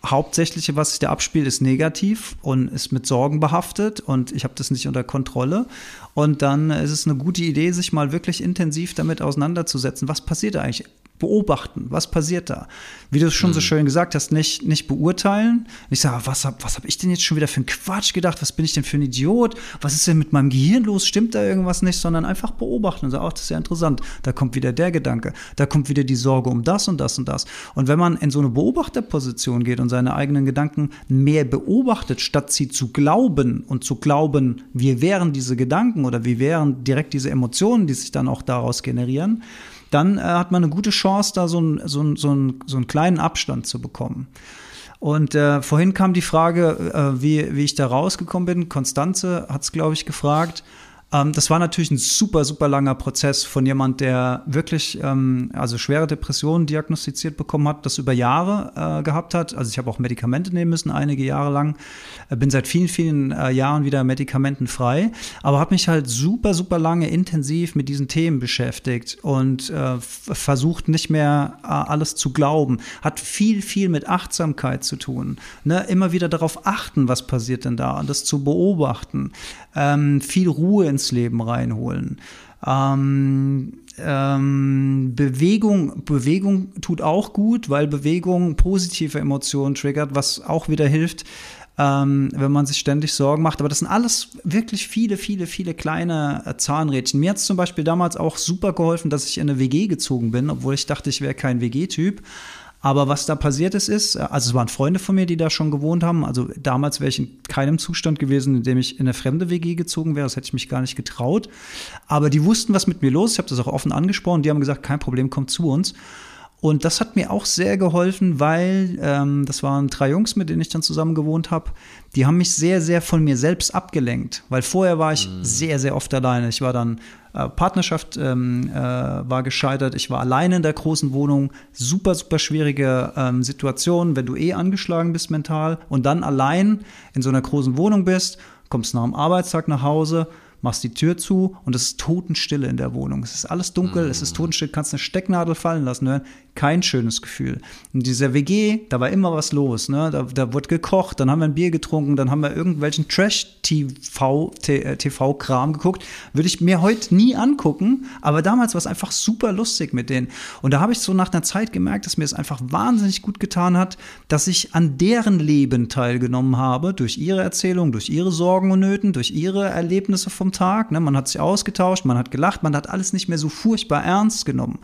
Speaker 2: Hauptsächliche, was sich da abspielt, ist negativ und ist mit Sorgen behaftet und ich habe das nicht unter Kontrolle. Und dann ist es eine gute Idee, sich mal wirklich intensiv damit auseinanderzusetzen. Was passiert eigentlich? Beobachten, was passiert da? Wie du es schon so schön gesagt hast, nicht, nicht beurteilen. Ich sage, was habe was hab ich denn jetzt schon wieder für einen Quatsch gedacht? Was bin ich denn für ein Idiot? Was ist denn mit meinem Gehirn los? Stimmt da irgendwas nicht? Sondern einfach beobachten und sagen, ach, das ist ja interessant. Da kommt wieder der Gedanke. Da kommt wieder die Sorge um das und das und das. Und wenn man in so eine Beobachterposition geht und seine eigenen Gedanken mehr beobachtet, statt sie zu glauben und zu glauben, wir wären diese Gedanken oder wir wären direkt diese Emotionen, die sich dann auch daraus generieren, dann äh, hat man eine gute Chance, da so, ein, so, ein, so, ein, so einen kleinen Abstand zu bekommen. Und äh, vorhin kam die Frage, äh, wie, wie ich da rausgekommen bin. Konstanze hat es, glaube ich, gefragt. Ähm, das war natürlich ein super, super langer Prozess von jemand, der wirklich ähm, also schwere Depressionen diagnostiziert bekommen hat, das über Jahre äh, gehabt hat. Also ich habe auch Medikamente nehmen müssen, einige Jahre lang. Äh, bin seit vielen, vielen äh, Jahren wieder medikamentenfrei, aber habe mich halt super, super lange intensiv mit diesen Themen beschäftigt und äh, versucht nicht mehr äh, alles zu glauben. Hat viel, viel mit Achtsamkeit zu tun. Ne? Immer wieder darauf achten, was passiert denn da und das zu beobachten. Ähm, viel Ruhe ins fürs Leben reinholen. Ähm, ähm, Bewegung, Bewegung tut auch gut, weil Bewegung positive Emotionen triggert, was auch wieder hilft, ähm, wenn man sich ständig Sorgen macht. Aber das sind alles wirklich viele, viele, viele kleine äh, Zahnrädchen. Mir hat es zum Beispiel damals auch super geholfen, dass ich in eine WG gezogen bin, obwohl ich dachte, ich wäre kein WG-Typ. Aber was da passiert ist, ist, äh, also es waren Freunde von mir, die da schon gewohnt haben. Also damals wäre ich in keinem Zustand gewesen, in dem ich in eine fremde WG gezogen wäre. Das hätte ich mich gar nicht getraut. Aber die wussten, was mit mir los ist. Ich habe das auch offen angesprochen. Die haben gesagt, kein Problem, komm zu uns. Und das hat mir auch sehr geholfen, weil ähm, das waren drei Jungs, mit denen ich dann zusammen gewohnt habe. Die haben mich sehr, sehr von mir selbst abgelenkt, weil vorher war ich mhm. sehr, sehr oft alleine. Ich war dann Partnerschaft ähm, äh, war gescheitert. Ich war alleine in der großen Wohnung. Super, super schwierige ähm, Situation, wenn du eh angeschlagen bist mental und dann allein in so einer großen Wohnung bist, kommst nach dem Arbeitstag nach Hause machst die Tür zu und es ist Totenstille in der Wohnung. Es ist alles dunkel, mm. es ist mm. totenstill, kannst eine Stecknadel fallen lassen hören. Kein schönes Gefühl. In dieser WG, da war immer was los. Ne? Da, da wurde gekocht, dann haben wir ein Bier getrunken, dann haben wir irgendwelchen Trash-TV-Kram äh, geguckt. Würde ich mir heute nie angucken, aber damals war es einfach super lustig mit denen. Und da habe ich so nach einer Zeit gemerkt, dass mir es einfach wahnsinnig gut getan hat, dass ich an deren Leben teilgenommen habe, durch ihre Erzählung, durch ihre Sorgen und Nöten, durch ihre Erlebnisse vom Tag. Ne? Man hat sich ausgetauscht, man hat gelacht, man hat alles nicht mehr so furchtbar ernst genommen.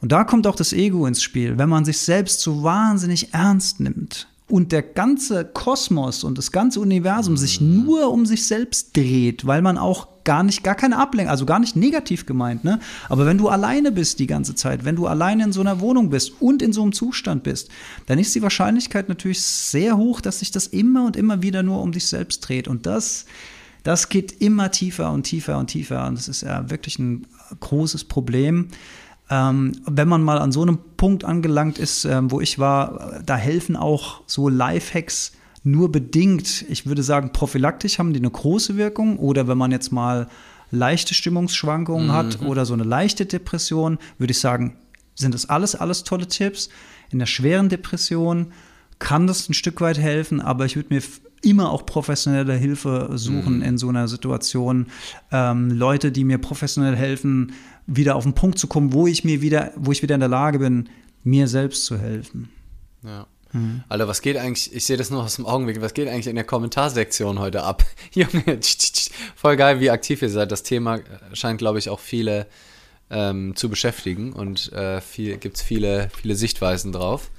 Speaker 2: Und da kommt auch das Ego ins Spiel, wenn man sich selbst so wahnsinnig ernst nimmt und der ganze Kosmos und das ganze Universum sich mhm. nur um sich selbst dreht, weil man auch gar nicht, gar keine Ablenkung, also gar nicht negativ gemeint, ne? Aber wenn du alleine bist die ganze Zeit, wenn du alleine in so einer Wohnung bist und in so einem Zustand bist, dann ist die Wahrscheinlichkeit natürlich sehr hoch, dass sich das immer und immer wieder nur um dich selbst dreht. Und das das geht immer tiefer und tiefer und tiefer. Und das ist ja wirklich ein großes Problem. Ähm, wenn man mal an so einem Punkt angelangt ist, ähm, wo ich war, da helfen auch so Lifehacks nur bedingt. Ich würde sagen, prophylaktisch haben die eine große Wirkung. Oder wenn man jetzt mal leichte Stimmungsschwankungen mhm. hat oder so eine leichte Depression, würde ich sagen, sind das alles, alles tolle Tipps. In der schweren Depression kann das ein Stück weit helfen, aber ich würde mir immer auch professionelle Hilfe suchen mhm. in so einer Situation. Ähm, Leute, die mir professionell helfen, wieder auf den Punkt zu kommen, wo ich mir wieder, wo ich wieder in der Lage bin, mir selbst zu helfen.
Speaker 1: Ja. Mhm. Alter, was geht eigentlich, ich sehe das nur aus dem Augenblick, was geht eigentlich in der Kommentarsektion heute ab? *laughs* Junge, voll geil, wie aktiv ihr seid. Das Thema scheint, glaube ich, auch viele ähm, zu beschäftigen und äh, gibt es viele, viele Sichtweisen drauf.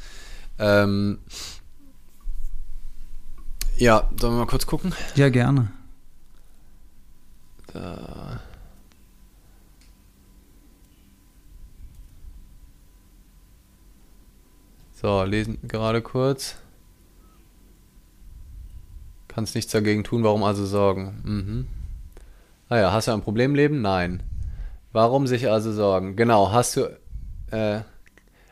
Speaker 1: Ähm, ja, sollen wir mal kurz gucken?
Speaker 2: Ja, gerne.
Speaker 1: Da. So, lesen gerade kurz. Kannst nichts dagegen tun, warum also sorgen? Mhm. Ah hast du ein Problemleben? Nein. Warum sich also sorgen? Genau, hast du. Äh,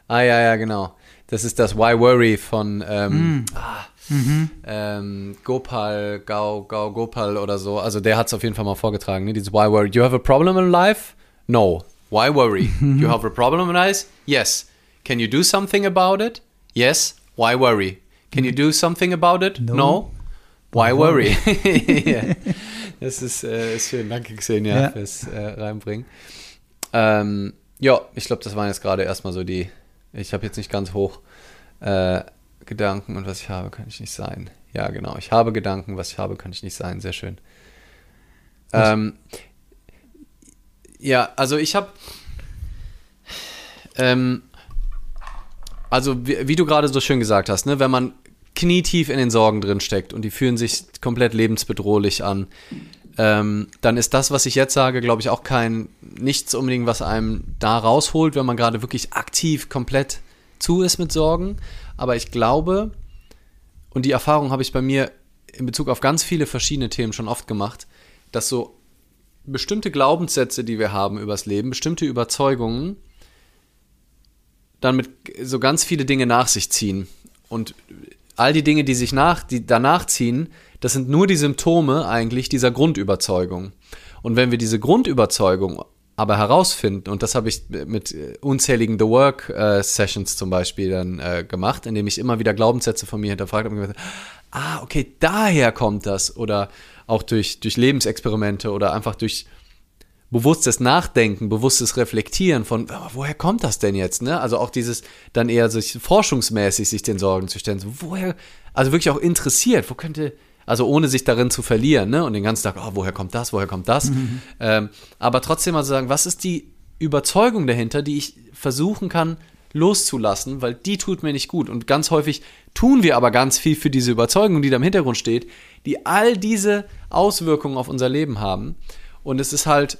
Speaker 1: ah, ja, ja, genau. Das ist das Why Worry von. Ähm, mm. ah, Mhm. Ähm, Gopal, Gau, Gau, Gopal oder so. Also der hat es auf jeden Fall mal vorgetragen. Ne? Dieses Why worry? You have a problem in life? No. Why worry? Mhm. You have a problem in life? Yes. Can you do something about it? Yes. Why worry? Can you do something about it? No. no? Why worry? yeah. *laughs* Das ist, äh, ist schön. Danke, Xenia, ja. fürs äh, Reinbringen. Ähm, ja, ich glaube, das waren jetzt gerade erstmal so die. Ich habe jetzt nicht ganz hoch äh, Gedanken und was ich habe, kann ich nicht sein. Ja, genau. Ich habe Gedanken, was ich habe, kann ich nicht sein. Sehr schön. Ähm, ja, also ich habe. Ähm, also, wie, wie, du gerade so schön gesagt hast, ne, wenn man knietief in den Sorgen drin steckt und die fühlen sich komplett lebensbedrohlich an, ähm, dann ist das, was ich jetzt sage, glaube ich, auch kein nichts unbedingt, was einem da rausholt, wenn man gerade wirklich aktiv komplett zu ist mit Sorgen. Aber ich glaube, und die Erfahrung habe ich bei mir in Bezug auf ganz viele verschiedene Themen schon oft gemacht, dass so bestimmte Glaubenssätze, die wir haben übers Leben, bestimmte Überzeugungen, dann mit so ganz viele Dinge nach sich ziehen. Und all die Dinge, die sich nach, die danach ziehen, das sind nur die Symptome eigentlich dieser Grundüberzeugung. Und wenn wir diese Grundüberzeugung aber herausfinden, und das habe ich mit unzähligen The Work äh, Sessions zum Beispiel dann äh, gemacht, indem ich immer wieder Glaubenssätze von mir hinterfragt habe und gesagt, ah, okay, daher kommt das. Oder auch durch, durch Lebensexperimente oder einfach durch bewusstes Nachdenken, bewusstes Reflektieren von, woher kommt das denn jetzt? Ne? Also auch dieses dann eher sich forschungsmäßig sich den Sorgen zu stellen. So, woher, also wirklich auch interessiert, wo könnte, also ohne sich darin zu verlieren, ne? Und den ganzen Tag, oh, woher kommt das, woher kommt das? Mhm. Ähm, aber trotzdem mal so sagen, was ist die Überzeugung dahinter, die ich versuchen kann loszulassen, weil die tut mir nicht gut. Und ganz häufig tun wir aber ganz viel für diese Überzeugung, die da im Hintergrund steht, die all diese Auswirkungen auf unser Leben haben. Und es ist halt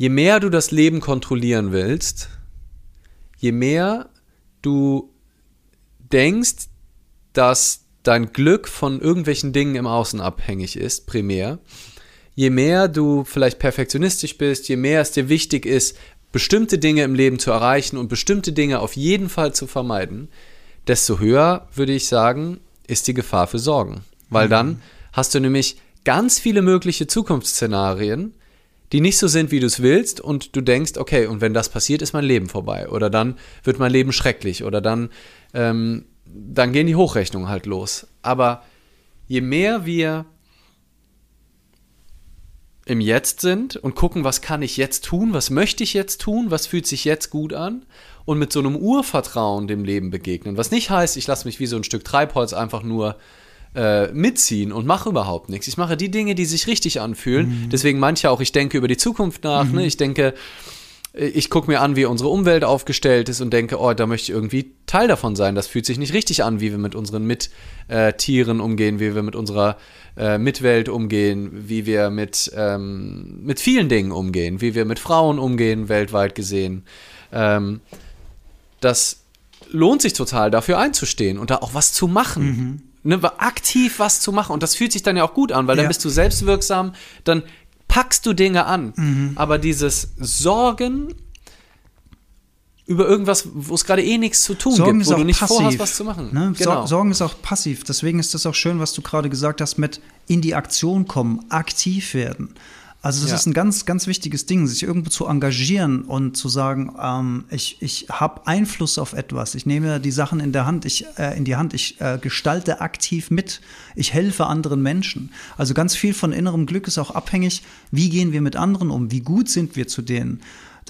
Speaker 1: je mehr du das Leben kontrollieren willst, je mehr du denkst, dass dein Glück von irgendwelchen Dingen im Außen abhängig ist, primär, je mehr du vielleicht perfektionistisch bist, je mehr es dir wichtig ist, bestimmte Dinge im Leben zu erreichen und bestimmte Dinge auf jeden Fall zu vermeiden, desto höher, würde ich sagen, ist die Gefahr für Sorgen. Weil mhm. dann hast du nämlich ganz viele mögliche Zukunftsszenarien, die nicht so sind, wie du es willst, und du denkst, okay, und wenn das passiert, ist mein Leben vorbei. Oder dann wird mein Leben schrecklich. Oder dann, ähm, dann gehen die Hochrechnungen halt los. Aber je mehr wir im Jetzt sind und gucken, was kann ich jetzt tun, was möchte ich jetzt tun, was fühlt sich jetzt gut an und mit so einem Urvertrauen dem Leben begegnen. Was nicht heißt, ich lasse mich wie so ein Stück Treibholz einfach nur äh, mitziehen und mache überhaupt nichts. Ich mache die Dinge, die sich richtig anfühlen. Mhm. Deswegen manche auch, ich denke über die Zukunft nach. Ne? Mhm. Ne? Ich denke, ich gucke mir an, wie unsere Umwelt aufgestellt ist und denke, oh, da möchte ich irgendwie Teil davon sein. Das fühlt sich nicht richtig an, wie wir mit unseren Mittieren äh, umgehen, wie wir mit unserer äh, Mitwelt umgehen, wie wir mit, ähm, mit vielen Dingen umgehen, wie wir mit Frauen umgehen, weltweit gesehen. Ähm, das lohnt sich total, dafür einzustehen und da auch was zu machen. Mhm ne, aktiv was zu machen. Und das fühlt sich dann ja auch gut an, weil dann bist du selbstwirksam, dann packst du Dinge an. Mhm. Aber dieses Sorgen über irgendwas, wo es gerade eh nichts zu tun
Speaker 2: Sorgen
Speaker 1: gibt,
Speaker 2: wo du nicht
Speaker 1: passiv, vorhast, was zu machen.
Speaker 2: Ne? Genau. Sorgen ist auch passiv. Deswegen ist das auch schön, was du gerade gesagt hast mit in die Aktion kommen, aktiv werden. Also das ja. ist ein ganz, ganz wichtiges Ding, sich irgendwo zu engagieren und zu sagen, ähm, ich, ich habe Einfluss auf etwas, ich nehme die Sachen in der Hand, ich äh, in die Hand, ich äh, gestalte aktiv mit, ich helfe anderen Menschen. Also ganz viel von innerem Glück ist auch abhängig, wie gehen wir mit anderen um, wie gut sind wir zu denen.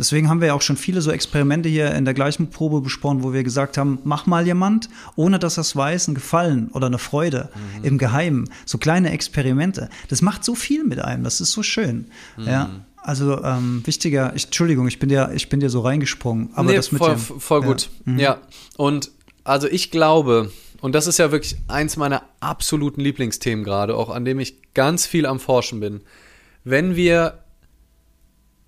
Speaker 2: Deswegen haben wir ja auch schon viele so Experimente hier in der gleichen Probe besprochen, wo wir gesagt haben, mach mal jemand, ohne dass er es weiß, einen Gefallen oder eine Freude mhm. im Geheimen. So kleine Experimente. Das macht so viel mit einem, das ist so schön. Mhm. Ja. Also ähm, wichtiger, ich, Entschuldigung, ich bin dir, ich bin dir so reingesprungen. Aber
Speaker 1: nee,
Speaker 2: das mit
Speaker 1: voll,
Speaker 2: dem,
Speaker 1: voll gut. Ja. Mhm. ja. Und also ich glaube, und das ist ja wirklich eins meiner absoluten Lieblingsthemen gerade, auch an dem ich ganz viel am Forschen bin. Wenn wir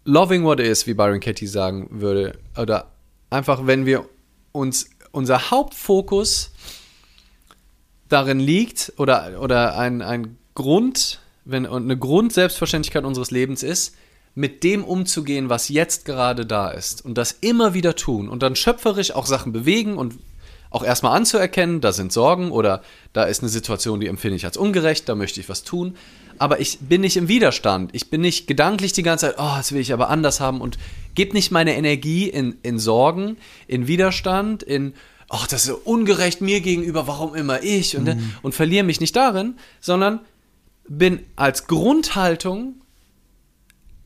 Speaker 1: loving what is, wie Byron Katie sagen würde, oder einfach, wenn wir uns unser Hauptfokus darin liegt oder, oder ein, ein Grund, wenn eine Grundselbstverständlichkeit unseres Lebens ist, mit dem umzugehen, was jetzt gerade da ist. Und das immer wieder tun. Und dann schöpferisch auch Sachen bewegen und auch erstmal anzuerkennen, da sind Sorgen oder da ist eine Situation, die empfinde ich als ungerecht, da möchte ich was tun, aber ich bin nicht im Widerstand. Ich bin nicht gedanklich die ganze Zeit, oh, das will ich aber anders haben und gebe nicht meine Energie in, in Sorgen, in Widerstand, in, oh, das ist ungerecht mir gegenüber, warum immer ich und, mhm. und verliere mich nicht darin, sondern bin als Grundhaltung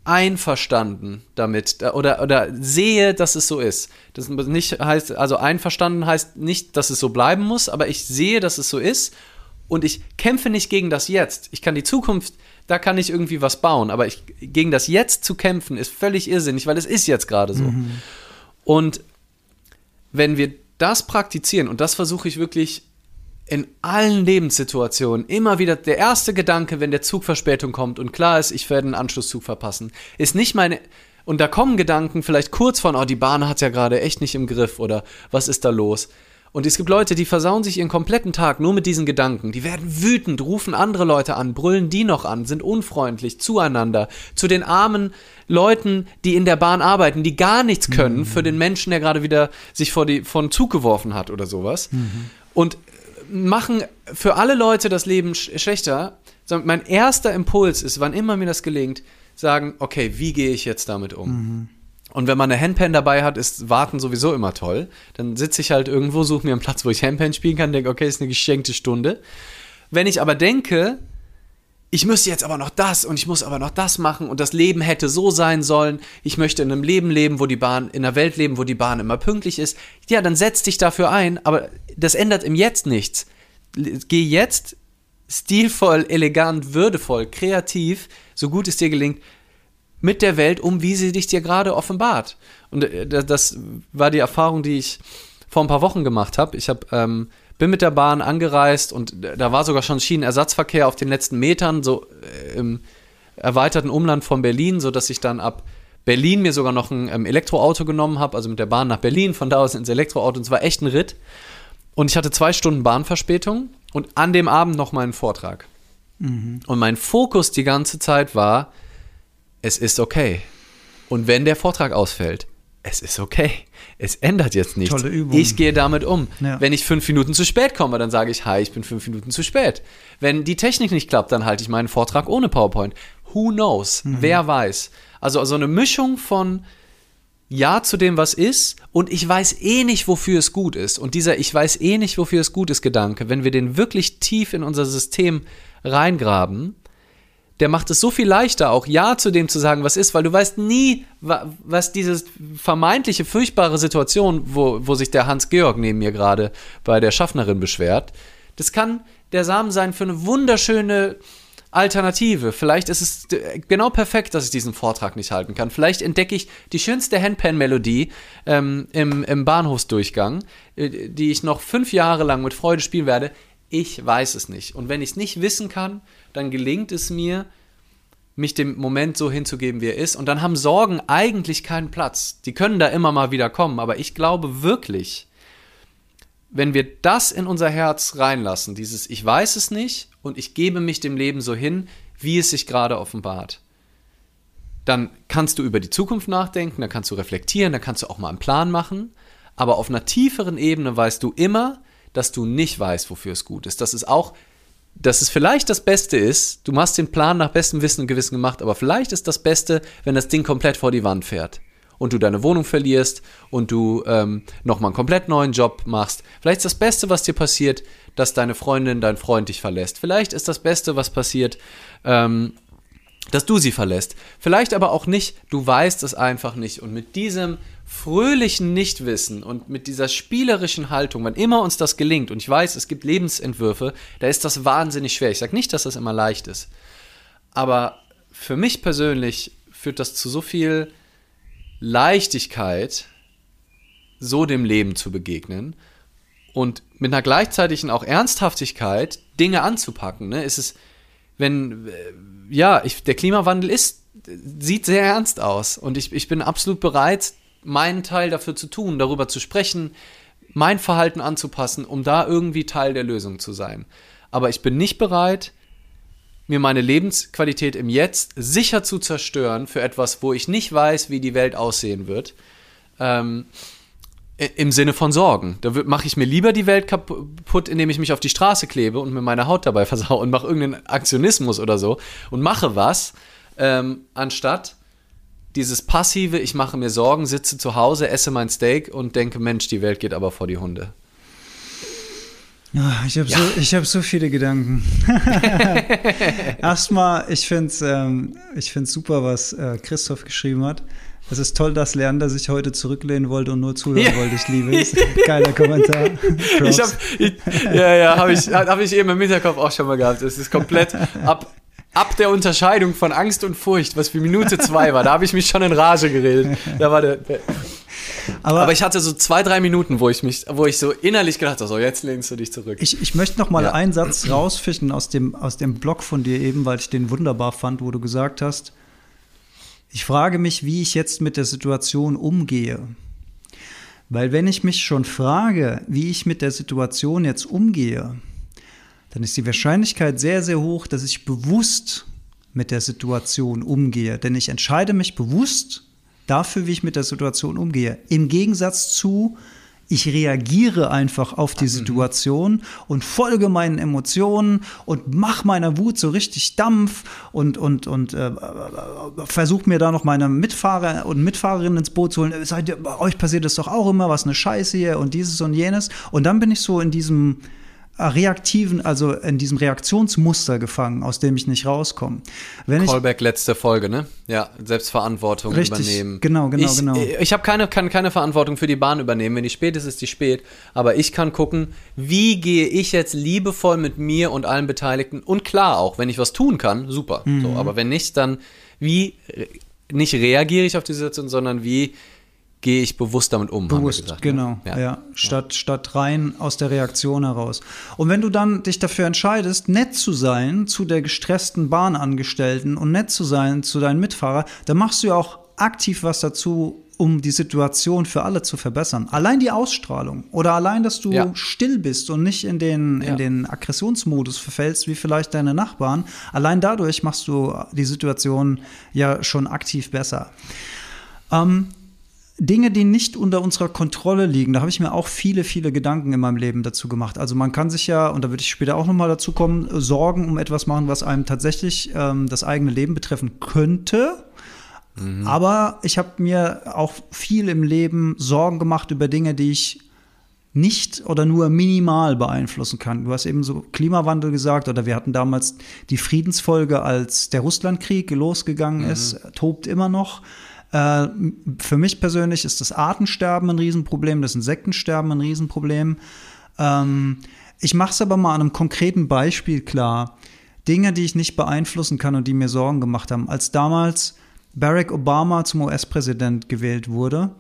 Speaker 1: einverstanden damit oder, oder sehe, dass es so ist. Das nicht heißt, also einverstanden heißt nicht, dass es so bleiben muss, aber ich sehe, dass es so ist und ich kämpfe nicht gegen das Jetzt. Ich kann die Zukunft, da kann ich irgendwie was bauen, aber ich, gegen das Jetzt zu kämpfen ist völlig irrsinnig, weil es ist jetzt gerade so. Mhm. Und wenn wir das praktizieren, und das versuche ich wirklich in allen Lebenssituationen immer wieder der erste Gedanke, wenn der Zug Verspätung kommt und klar ist, ich werde einen Anschlusszug verpassen, ist nicht meine und da kommen Gedanken vielleicht kurz von, oh, die Bahn hat ja gerade echt nicht im Griff oder was ist da los? Und es gibt Leute, die versauen sich ihren kompletten Tag nur mit diesen Gedanken. Die werden wütend, rufen andere Leute an, brüllen die noch an, sind unfreundlich zueinander, zu den armen Leuten, die in der Bahn arbeiten, die gar nichts können mhm. für den Menschen, der gerade wieder sich vor, die, vor den Zug geworfen hat oder sowas. Mhm. Und machen für alle Leute das Leben sch schlechter. Mein erster Impuls ist, wann immer mir das gelingt, sagen, okay, wie gehe ich jetzt damit um? Mhm. Und wenn man eine Handpan dabei hat, ist Warten sowieso immer toll. Dann sitze ich halt irgendwo, suche mir einen Platz, wo ich Handpan spielen kann, denke, okay, ist eine geschenkte Stunde. Wenn ich aber denke, ich müsste jetzt aber noch das und ich muss aber noch das machen und das Leben hätte so sein sollen. Ich möchte in einem Leben leben, wo die Bahn, in einer Welt leben, wo die Bahn immer pünktlich ist. Ja, dann setz dich dafür ein, aber das ändert im Jetzt nichts. Geh jetzt stilvoll, elegant, würdevoll, kreativ, so gut es dir gelingt, mit der Welt um, wie sie dich dir gerade offenbart. Und äh, das war die Erfahrung, die ich vor ein paar Wochen gemacht habe. Ich habe ähm, bin mit der Bahn angereist und da war sogar schon Schienenersatzverkehr auf den letzten Metern, so äh, im erweiterten Umland von Berlin, sodass ich dann ab Berlin mir sogar noch ein ähm, Elektroauto genommen habe, also mit der Bahn nach Berlin, von da aus ins Elektroauto. Und es war echt ein Ritt. Und ich hatte zwei Stunden Bahnverspätung und an dem Abend noch meinen Vortrag. Mhm. Und mein Fokus die ganze Zeit war, es ist okay. Und wenn der Vortrag ausfällt, es ist okay. Es ändert jetzt nichts. Tolle Übung. Ich gehe damit um. Ja. Wenn ich fünf Minuten zu spät komme, dann sage ich, hi, ich bin fünf Minuten zu spät. Wenn die Technik nicht klappt, dann halte ich meinen Vortrag ohne PowerPoint. Who knows? Mhm. Wer weiß? Also, also eine Mischung von Ja zu dem, was ist, und ich weiß eh nicht, wofür es gut ist. Und dieser Ich weiß eh nicht, wofür es gut ist Gedanke, wenn wir den wirklich tief in unser System reingraben, der macht es so viel leichter, auch Ja zu dem zu sagen, was ist, weil du weißt nie, was diese vermeintliche furchtbare Situation, wo, wo sich der Hans-Georg neben mir gerade bei der Schaffnerin beschwert, das kann der Samen sein für eine wunderschöne Alternative. Vielleicht ist es genau perfekt, dass ich diesen Vortrag nicht halten kann. Vielleicht entdecke ich die schönste Handpan-Melodie ähm, im, im Bahnhofsdurchgang, äh, die ich noch fünf Jahre lang mit Freude spielen werde. Ich weiß es nicht. Und wenn ich es nicht wissen kann, dann gelingt es mir, mich dem Moment so hinzugeben, wie er ist. Und dann haben Sorgen eigentlich keinen Platz. Die können da immer mal wieder kommen. Aber ich glaube wirklich, wenn wir das in unser Herz reinlassen, dieses Ich weiß es nicht und ich gebe mich dem Leben so hin, wie es sich gerade offenbart, dann kannst du über die Zukunft nachdenken, dann kannst du reflektieren, dann kannst du auch mal einen Plan machen. Aber auf einer tieferen Ebene weißt du immer, dass du nicht weißt, wofür es gut ist. Das ist auch dass es vielleicht das Beste ist, du machst den Plan nach bestem Wissen und Gewissen gemacht, aber vielleicht ist das Beste, wenn das Ding komplett vor die Wand fährt und du deine Wohnung verlierst und du ähm, nochmal einen komplett neuen Job machst. Vielleicht ist das Beste, was dir passiert, dass deine Freundin, dein Freund dich verlässt. Vielleicht ist das Beste, was passiert, ähm, dass du sie verlässt. Vielleicht aber auch nicht, du weißt es einfach nicht. Und mit diesem fröhlichen Nichtwissen und mit dieser spielerischen Haltung, wann immer uns das gelingt, und ich weiß, es gibt Lebensentwürfe, da ist das wahnsinnig schwer. Ich sage nicht, dass das immer leicht ist. Aber für mich persönlich führt das zu so viel Leichtigkeit, so dem Leben zu begegnen und mit einer gleichzeitigen auch Ernsthaftigkeit Dinge anzupacken. Ne? Ist es, wenn, äh, ja, ich, der Klimawandel ist, sieht sehr ernst aus und ich, ich bin absolut bereit, meinen Teil dafür zu tun, darüber zu sprechen, mein Verhalten anzupassen, um da irgendwie Teil der Lösung zu sein. Aber ich bin nicht bereit, mir meine Lebensqualität im Jetzt sicher zu zerstören für etwas, wo ich nicht weiß, wie die Welt aussehen wird. Ähm, Im Sinne von Sorgen. Da mache ich mir lieber die Welt kaputt, indem ich mich auf die Straße klebe und mir meine Haut dabei *laughs* versau und mache irgendeinen Aktionismus oder so und mache was, ähm, anstatt dieses passive, ich mache mir Sorgen, sitze zu Hause, esse mein Steak und denke, Mensch, die Welt geht aber vor die Hunde.
Speaker 2: Ich habe ja. so, hab so viele Gedanken. *laughs* Erstmal, ich finde es ähm, super, was äh, Christoph geschrieben hat. Es ist toll, dass Leander sich heute zurücklehnen wollte und nur zuhören ja. wollte. Ich liebe es. Geiler Kommentar. *laughs*
Speaker 1: ich hab, ich, ja, ja, habe ich, hab ich eben im Hinterkopf auch schon mal gehabt. Es ist komplett *laughs* ab, ab der Unterscheidung von Angst und Furcht, was für Minute zwei war, da habe ich mich schon in Rage geredet. Da war der, der aber, aber, ich hatte so zwei, drei Minuten, wo ich mich, wo ich so innerlich gedacht habe, so jetzt lehnst du dich zurück.
Speaker 2: Ich, ich möchte noch mal ja. einen Satz rausfischen aus dem, aus dem Blog von dir eben, weil ich den wunderbar fand, wo du gesagt hast, ich frage mich, wie ich jetzt mit der Situation umgehe. Weil wenn ich mich schon frage, wie ich mit der Situation jetzt umgehe, dann ist die Wahrscheinlichkeit sehr, sehr hoch, dass ich bewusst mit der Situation umgehe. Denn ich entscheide mich bewusst dafür, wie ich mit der Situation umgehe. Im Gegensatz zu, ich reagiere einfach auf die mhm. Situation und folge meinen Emotionen und mache meiner Wut so richtig Dampf und, und, und äh, versuche mir da noch meine Mitfahrer und Mitfahrerinnen ins Boot zu holen. Seid ihr, bei euch passiert das doch auch immer, was eine Scheiße hier und dieses und jenes. Und dann bin ich so in diesem reaktiven, also in diesem Reaktionsmuster gefangen, aus dem ich nicht rauskomme. Wenn
Speaker 1: Callback letzte Folge, ne? Ja, Selbstverantwortung
Speaker 2: richtig,
Speaker 1: übernehmen.
Speaker 2: Genau, genau,
Speaker 1: ich,
Speaker 2: genau.
Speaker 1: Ich habe keine, kann keine Verantwortung für die Bahn übernehmen. Wenn die spät ist, ist die spät. Aber ich kann gucken, wie gehe ich jetzt liebevoll mit mir und allen Beteiligten und klar auch, wenn ich was tun kann, super.
Speaker 2: Mhm.
Speaker 1: So, aber wenn nicht, dann wie nicht reagiere ich auf die Situation, sondern wie gehe ich bewusst damit um. haben wir
Speaker 2: Bewusst,
Speaker 1: gesagt, ne?
Speaker 2: genau. Ja. Statt, statt rein aus der Reaktion heraus. Und wenn du dann dich dafür entscheidest, nett zu sein zu der gestressten Bahnangestellten und nett zu sein zu deinen Mitfahrer, dann machst du ja auch aktiv was dazu, um die Situation für alle zu verbessern. Allein die Ausstrahlung oder allein, dass du
Speaker 1: Ja.
Speaker 2: still bist und nicht in den,
Speaker 1: Ja.
Speaker 2: in den Aggressionsmodus verfällst, wie vielleicht deine Nachbarn. Allein dadurch machst du die Situation ja schon aktiv besser. Ähm, Dinge, die nicht unter unserer Kontrolle liegen, da habe ich mir auch viele, viele Gedanken in meinem Leben dazu gemacht. Also man kann sich ja, und da würde ich später auch nochmal dazu kommen, Sorgen um etwas machen, was einem tatsächlich ähm, das eigene Leben betreffen könnte. Aber ich habe mir auch viel im Leben Sorgen gemacht über Dinge, die ich nicht oder nur minimal beeinflussen kann. Du hast eben so Klimawandel gesagt oder wir hatten damals die Friedensfolge, als der Russlandkrieg losgegangen ist, tobt immer noch. Äh, für mich persönlich ist das Artensterben ein Riesenproblem, das Insektensterben ein Riesenproblem. Ähm, ich mache es aber mal an einem konkreten Beispiel klar. Dinge, die ich nicht beeinflussen kann und die mir Sorgen gemacht haben. Als damals Barack Obama zum US-Präsident gewählt wurde,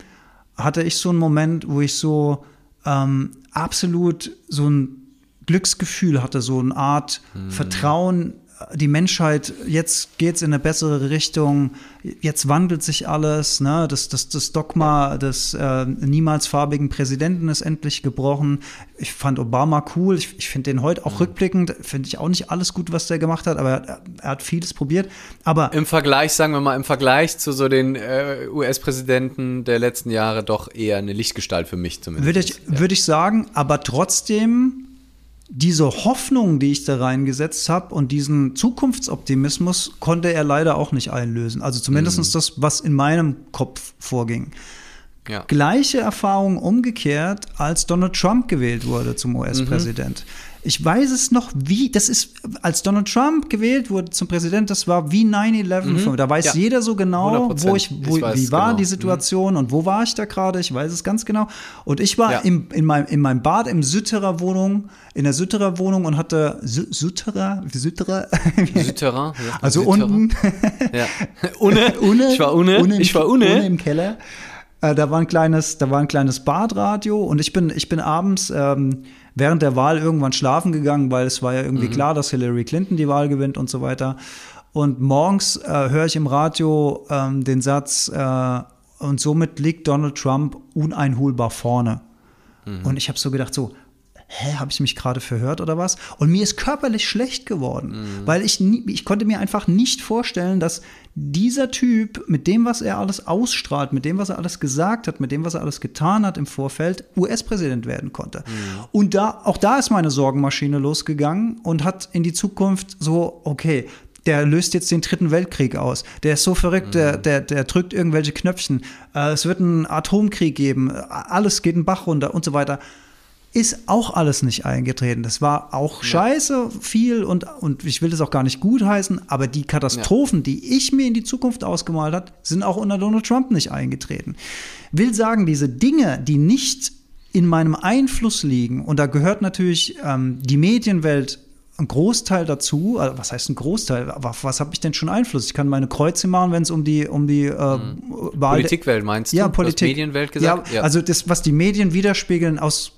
Speaker 2: hatte ich so einen Moment, wo ich so ähm, absolut so ein Glücksgefühl hatte, so eine Art Vertrauen, die Menschheit, jetzt geht's in eine bessere Richtung, jetzt wandelt sich alles, ne? das, das, das Dogma des äh, niemals farbigen Präsidenten ist endlich gebrochen. Ich fand Obama cool, ich, ich finde den heute auch rückblickend, finde ich auch nicht alles gut, was der gemacht hat, aber er, er hat vieles probiert. Aber
Speaker 1: Im Vergleich, sagen wir mal, im Vergleich zu so den äh, US-Präsidenten der letzten Jahre doch eher eine Lichtgestalt für mich zumindest.
Speaker 2: Würde ich, würde ich sagen, aber trotzdem diese Hoffnung, die ich da reingesetzt habe und diesen Zukunftsoptimismus konnte er leider auch nicht einlösen. Also zumindest das, was in meinem Kopf vorging.
Speaker 1: ja.
Speaker 2: Gleiche Erfahrung umgekehrt, als Donald Trump gewählt wurde zum US-Präsident. Ich weiß es noch, wie, das ist, als Donald Trump gewählt wurde zum Präsident, das war wie 9-11. Da weiß
Speaker 1: Ja.
Speaker 2: jeder so genau,
Speaker 1: 100%.
Speaker 2: wo ich, wo,
Speaker 1: Ich
Speaker 2: wie war
Speaker 1: genau.
Speaker 2: die Situation und wo war ich da gerade, ich weiß es ganz genau. Und ich war
Speaker 1: Ja.
Speaker 2: im, in, meinem, in meinem Bad im Sütterer Wohnung, in der Sütterer Wohnung und hatte Sü Sütterer, Sütterer, *laughs*
Speaker 1: ja.
Speaker 2: also unten,
Speaker 1: Ja. *laughs* Une.
Speaker 2: Une,
Speaker 1: Ich war Une.
Speaker 2: im,
Speaker 1: ich war Une.
Speaker 2: im Keller. Äh, da war ein kleines, da war ein kleines Badradio und ich bin, ich bin abends ähm, während der Wahl irgendwann schlafen gegangen, weil es war ja
Speaker 1: Mhm.
Speaker 2: irgendwie klar, dass Hillary Clinton die Wahl gewinnt und so weiter. Und morgens äh, höre ich im Radio ähm, den Satz, äh, und somit liegt Donald Trump uneinholbar vorne.
Speaker 1: Mhm.
Speaker 2: Und ich habe so gedacht, so, hä, habe ich mich gerade verhört oder was? Und mir ist körperlich schlecht geworden,
Speaker 1: Mhm.
Speaker 2: weil ich, nie, ich konnte mir einfach nicht vorstellen, dass dieser Typ mit dem, was er alles ausstrahlt, mit dem, was er alles gesagt hat, mit dem, was er alles getan hat im Vorfeld, US-Präsident werden konnte. Und da, auch da ist meine Sorgenmaschine losgegangen und hat in die Zukunft so, okay, der löst jetzt den dritten Weltkrieg aus. Der ist so verrückt, der, der, der drückt irgendwelche Knöpfchen. Äh, es wird einen Atomkrieg geben. Alles geht einen Bach runter und so weiter. Ist auch alles nicht eingetreten. Das war auch scheiße viel und, und ich will das auch gar nicht gutheißen, aber die Katastrophen, die ich mir in die Zukunft ausgemalt habe, sind auch unter Donald Trump nicht eingetreten. Will sagen, diese Dinge, die nicht in meinem Einfluss liegen, und da gehört natürlich ähm, die Medienwelt ein Großteil dazu, also was heißt ein Großteil, auf was habe ich denn schon Einfluss? Ich kann meine Kreuze machen, wenn es um die, um die äh, Wahl
Speaker 1: Politikwelt meinst du?
Speaker 2: ja, Politik.
Speaker 1: Medienwelt gesagt?
Speaker 2: Ja, also das, was die Medien widerspiegeln aus,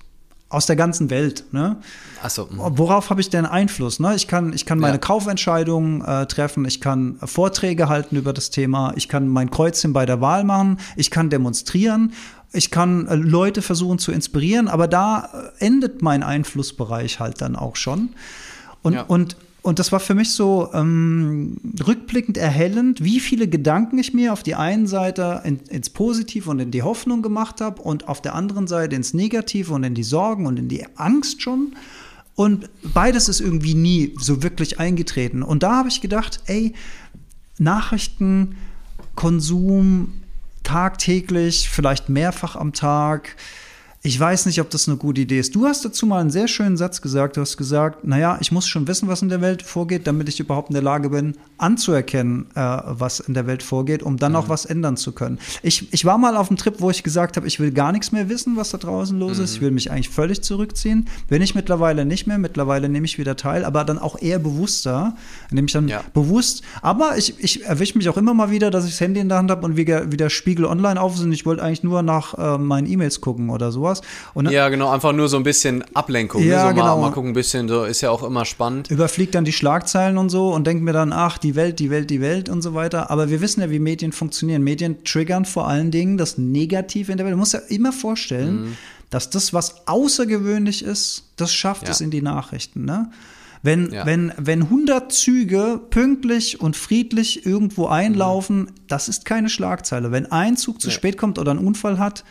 Speaker 2: aus der ganzen Welt. Ne?
Speaker 1: Achso.
Speaker 2: Worauf habe ich denn Einfluss? Ne? Ich kann, ich kann meine
Speaker 1: Ja.
Speaker 2: Kaufentscheidungen äh, treffen, ich kann Vorträge halten über das Thema, ich kann mein Kreuzchen bei der Wahl machen, ich kann demonstrieren, ich kann äh, Leute versuchen zu inspirieren, aber da äh, endet mein Einflussbereich halt dann auch schon. Und,
Speaker 1: Ja.
Speaker 2: und, und das war für mich so ähm, rückblickend erhellend, wie viele Gedanken ich mir auf die einen Seite in, ins Positive und in die Hoffnung gemacht habe und auf der anderen Seite ins Negative und in die Sorgen und in die Angst schon. Und beides ist irgendwie nie so wirklich eingetreten. Und da habe ich gedacht, ey, Nachrichtenkonsum tagtäglich, vielleicht mehrfach am Tag. Ich weiß nicht, ob das eine gute Idee ist. Du hast dazu mal einen sehr schönen Satz gesagt. Du hast gesagt, naja, ich muss schon wissen, was in der Welt vorgeht, damit ich überhaupt in der Lage bin, anzuerkennen, äh, was in der Welt vorgeht, um dann mhm. auch was ändern zu können. Ich, ich war mal auf einem Trip, wo ich gesagt habe, ich will gar nichts mehr wissen, was da draußen los mhm. ist. Ich will mich eigentlich völlig zurückziehen. Bin ich mittlerweile nicht mehr. Mittlerweile nehme ich wieder teil, aber dann auch eher bewusster. Nehme ich dann ja. bewusst. Aber ich, ich erwische mich auch immer mal wieder, dass ich das Handy in der Hand habe und wieder, wieder Spiegel online auf sind. Ich wollte eigentlich nur nach äh, meinen E-Mails gucken oder sowas sowas.
Speaker 1: Und ja, genau, einfach nur so ein bisschen Ablenkung. Ne? Ja, ne? so genau. Mal, mal gucken, ein bisschen, so ist ja auch immer spannend.
Speaker 2: Überfliegt dann die Schlagzeilen und so und denkt mir dann, ach, die Welt, die Welt, die Welt und so weiter. Aber wir wissen ja, wie Medien funktionieren. Medien triggern vor allen Dingen das Negative in der Welt. Du musst ja immer vorstellen, mhm. dass das, was außergewöhnlich ist, das schafft ja. es in die Nachrichten. Ne? Wenn, ja. wenn, wenn 100 Züge pünktlich und friedlich irgendwo einlaufen, mhm. das ist keine Schlagzeile. Wenn ein Zug zu nee. spät kommt oder einen Unfall hat,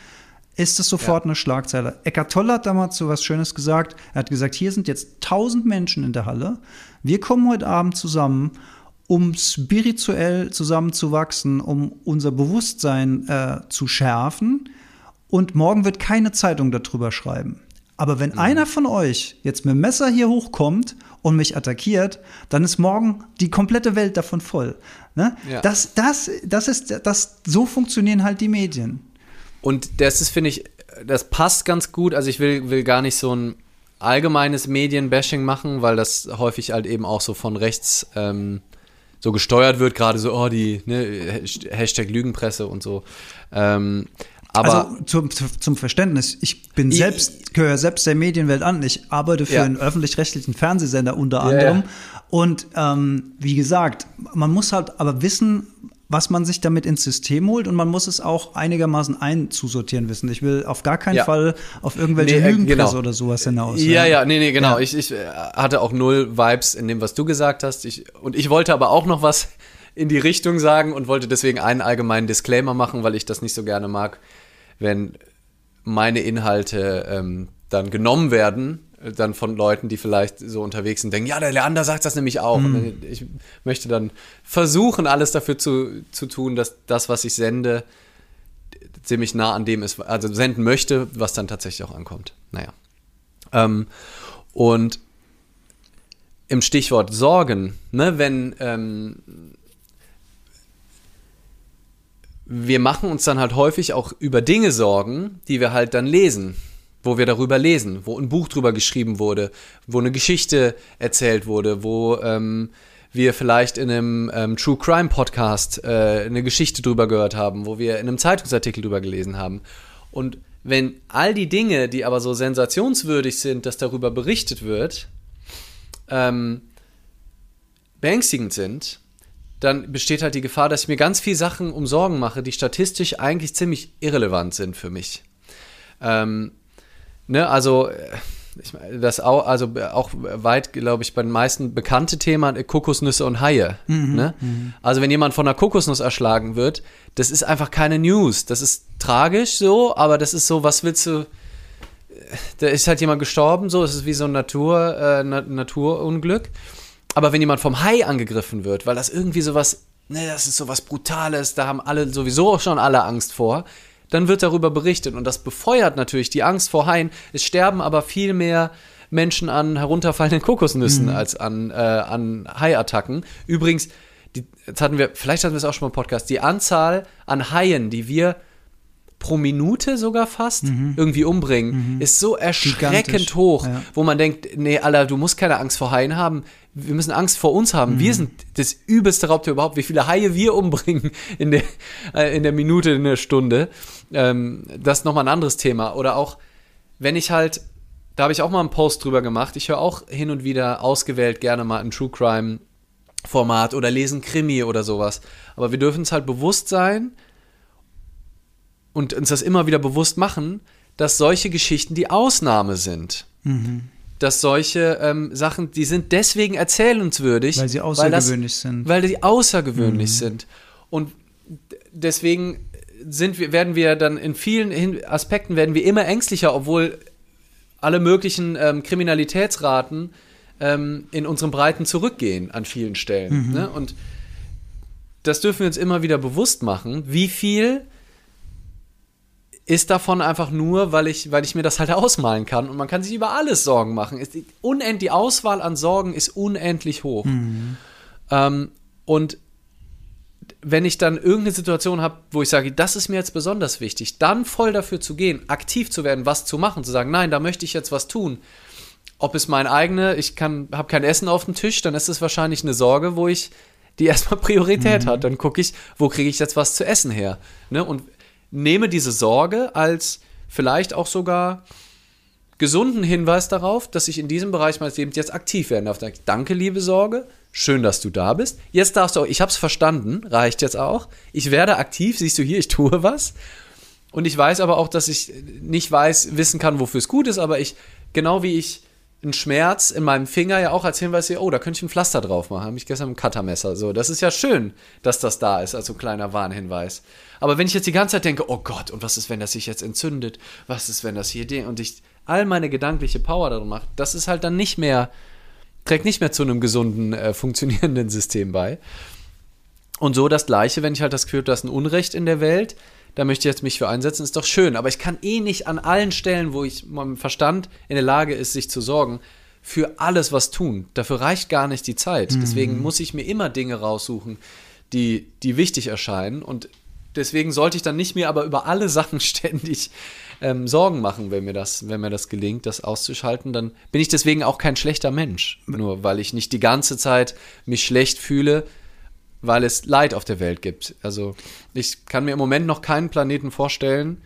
Speaker 2: ist es sofort ja. eine Schlagzeile. Eckart Tolle hat damals so was Schönes gesagt. Er hat gesagt, hier sind jetzt tausend Menschen in der Halle. Wir kommen heute Abend zusammen, um spirituell zusammenzuwachsen, um unser Bewusstsein äh, zu schärfen. Und morgen wird keine Zeitung darüber schreiben. Aber wenn mhm. einer von euch jetzt mit dem Messer hier hochkommt und mich attackiert, dann ist morgen die komplette Welt davon voll. Ne? Ja. Das, das, das ist, das, so funktionieren halt die Medien.
Speaker 1: Und das ist, finde ich, das passt ganz gut. Also ich will, will gar nicht so ein allgemeines Medienbashing machen, weil das häufig halt eben auch so von rechts ähm, so gesteuert wird, gerade so, oh, die ne, Hashtag Lügenpresse und so. Ähm, aber
Speaker 2: also zum, zum Verständnis, ich bin selbst, gehöre selbst der Medienwelt an. Ich arbeite für ja. einen öffentlich-rechtlichen Fernsehsender unter anderem. Ja. Und ähm, wie gesagt, man muss halt aber wissen, was man sich damit ins System holt und man muss es auch einigermaßen einzusortieren wissen. Ich will auf gar keinen ja. Fall auf irgendwelche nee, äh, Lügenpresse genau. oder sowas hinaus.
Speaker 1: Ja, ja, ja nee, nee, genau. Ja. Ich, ich äh, hatte auch null Vibes in dem, was du gesagt hast. Ich, und ich wollte aber auch noch was in die Richtung sagen und wollte deswegen einen allgemeinen Disclaimer machen, weil ich das nicht so gerne mag, wenn meine Inhalte ähm, dann genommen werden dann von Leuten, die vielleicht so unterwegs sind, denken, ja, der Leander sagt das nämlich auch. Mhm. Und ich möchte dann versuchen, alles dafür zu, zu tun, dass das, was ich sende, ziemlich nah an dem ist, also senden möchte, was dann tatsächlich auch ankommt. Naja. Ähm, und im Stichwort Sorgen, ne, wenn ähm, wir machen uns dann halt häufig auch über Dinge Sorgen, die wir halt dann lesen wo wir darüber lesen, wo ein Buch drüber geschrieben wurde, wo eine Geschichte erzählt wurde, wo ähm, wir vielleicht in einem ähm, True Crime Podcast äh, eine Geschichte drüber gehört haben, wo wir in einem Zeitungsartikel drüber gelesen haben. Und wenn all die Dinge, die aber so sensationswürdig sind, dass darüber berichtet wird, ähm, beängstigend sind, dann besteht halt die Gefahr, dass ich mir ganz viel Sachen um Sorgen mache, die statistisch eigentlich ziemlich irrelevant sind für mich. Ähm, ne, also äh, ich meine, das auch, also auch weit, glaube ich, bei den meisten bekannte Thema äh, Kokosnüsse und Haie. Mhm, ne? Mhm. Also wenn jemand von einer Kokosnuss erschlagen wird, das ist einfach keine News. Das ist tragisch so, aber das ist so, was willst du? Äh, da ist halt jemand gestorben, so, es ist wie so ein Natur, äh, Naturunglück. Aber wenn jemand vom Hai angegriffen wird, weil das irgendwie sowas, ne, das ist sowas Brutales, da haben alle sowieso schon alle Angst vor, dann wird darüber berichtet und das befeuert natürlich die Angst vor Haien. Es sterben aber viel mehr Menschen an herunterfallenden Kokosnüssen mhm. als an, äh, an Haiattacken. Übrigens, die, jetzt hatten wir, vielleicht hatten wir es auch schon mal im Podcast, die Anzahl an Haien, die wir pro Minute sogar fast mhm. irgendwie umbringen, mhm. ist so erschreckend hoch, ja. wo man denkt, nee, Alter, du musst keine Angst vor Haien haben. Wir müssen Angst vor uns haben. Mhm. Wir sind das übelste Raubtier überhaupt. Wie viele Haie wir umbringen in der, äh, in der Minute, in der Stunde. Ähm, das ist nochmal ein anderes Thema. Oder auch, wenn ich halt, da habe ich auch mal einen Post drüber gemacht. Ich höre auch hin und wieder ausgewählt gerne mal ein True Crime Format oder lesen Krimi oder sowas. Aber wir dürfen es halt bewusst sein, und uns das immer wieder bewusst machen, dass solche Geschichten die Ausnahme sind. Mhm. Dass solche ähm, Sachen, die sind deswegen erzählenswürdig.
Speaker 2: Weil sie außergewöhnlich weil das, sind.
Speaker 1: Weil die außergewöhnlich mhm. sind. Und deswegen sind wir, werden wir dann in vielen Aspekten werden wir immer ängstlicher, obwohl alle möglichen ähm, Kriminalitätsraten ähm, in unseren Breiten zurückgehen an vielen Stellen. Mhm. Ne? Und das dürfen wir uns immer wieder bewusst machen, wie viel ist davon einfach nur, weil ich, weil ich mir das halt ausmalen kann und man kann sich über alles Sorgen machen. Ist, unend, die Auswahl an Sorgen ist unendlich hoch. Mhm. Ähm, und wenn ich dann irgendeine Situation habe, wo ich sage, das ist mir jetzt besonders wichtig, dann voll dafür zu gehen, aktiv zu werden, was zu machen, zu sagen, nein, da möchte ich jetzt was tun. Ob es mein eigene, ich kann, habe kein Essen auf dem Tisch, dann ist es wahrscheinlich eine Sorge, wo ich die *laughs* erstmal Priorität mhm. hat. Dann gucke ich, wo kriege ich jetzt was zu essen her. Ne? Und nehme diese Sorge als vielleicht auch sogar gesunden Hinweis darauf, dass ich in diesem Bereich meines Lebens jetzt aktiv werden darf. Danke, liebe Sorge. Schön, dass du da bist. Jetzt darfst du auch, ich habe es verstanden, reicht jetzt auch. Ich werde aktiv, siehst du hier, ich tue was. Und ich weiß aber auch, dass ich nicht weiß, wissen kann, wofür es gut ist, aber ich, genau wie ich einen Schmerz in meinem Finger ja auch als Hinweis sehe, oh, da könnte ich ein Pflaster drauf machen, habe ich gestern einem Cuttermesser. So, das ist ja schön, dass das da ist, als so ein kleiner Warnhinweis. Aber wenn ich jetzt die ganze Zeit denke, oh Gott, und was ist, wenn das sich jetzt entzündet? Was ist, wenn das hier und ich all meine gedankliche Power darum mache, das ist halt dann nicht mehr, trägt nicht mehr zu einem gesunden, äh, *laughs* funktionierenden System bei. Und so das Gleiche, wenn ich halt das Gefühl habe, da ist ein Unrecht in der Welt, da möchte ich jetzt mich für einsetzen, ist doch schön. Aber ich kann eh nicht an allen Stellen, wo ich meinem Verstand in der Lage ist, sich zu sorgen, für alles was tun. Dafür reicht gar nicht die Zeit. Mhm. Deswegen muss ich mir immer Dinge raussuchen, die, die wichtig erscheinen. Und deswegen sollte ich dann nicht mehr aber über alle Sachen *laughs* ständig ähm, Sorgen machen, wenn mir, das, wenn mir das gelingt, das auszuschalten. Dann bin ich deswegen auch kein schlechter Mensch. Nur weil ich nicht die ganze Zeit mich schlecht fühle, weil es Leid auf der Welt gibt. Also ich kann mir im Moment noch keinen Planeten vorstellen,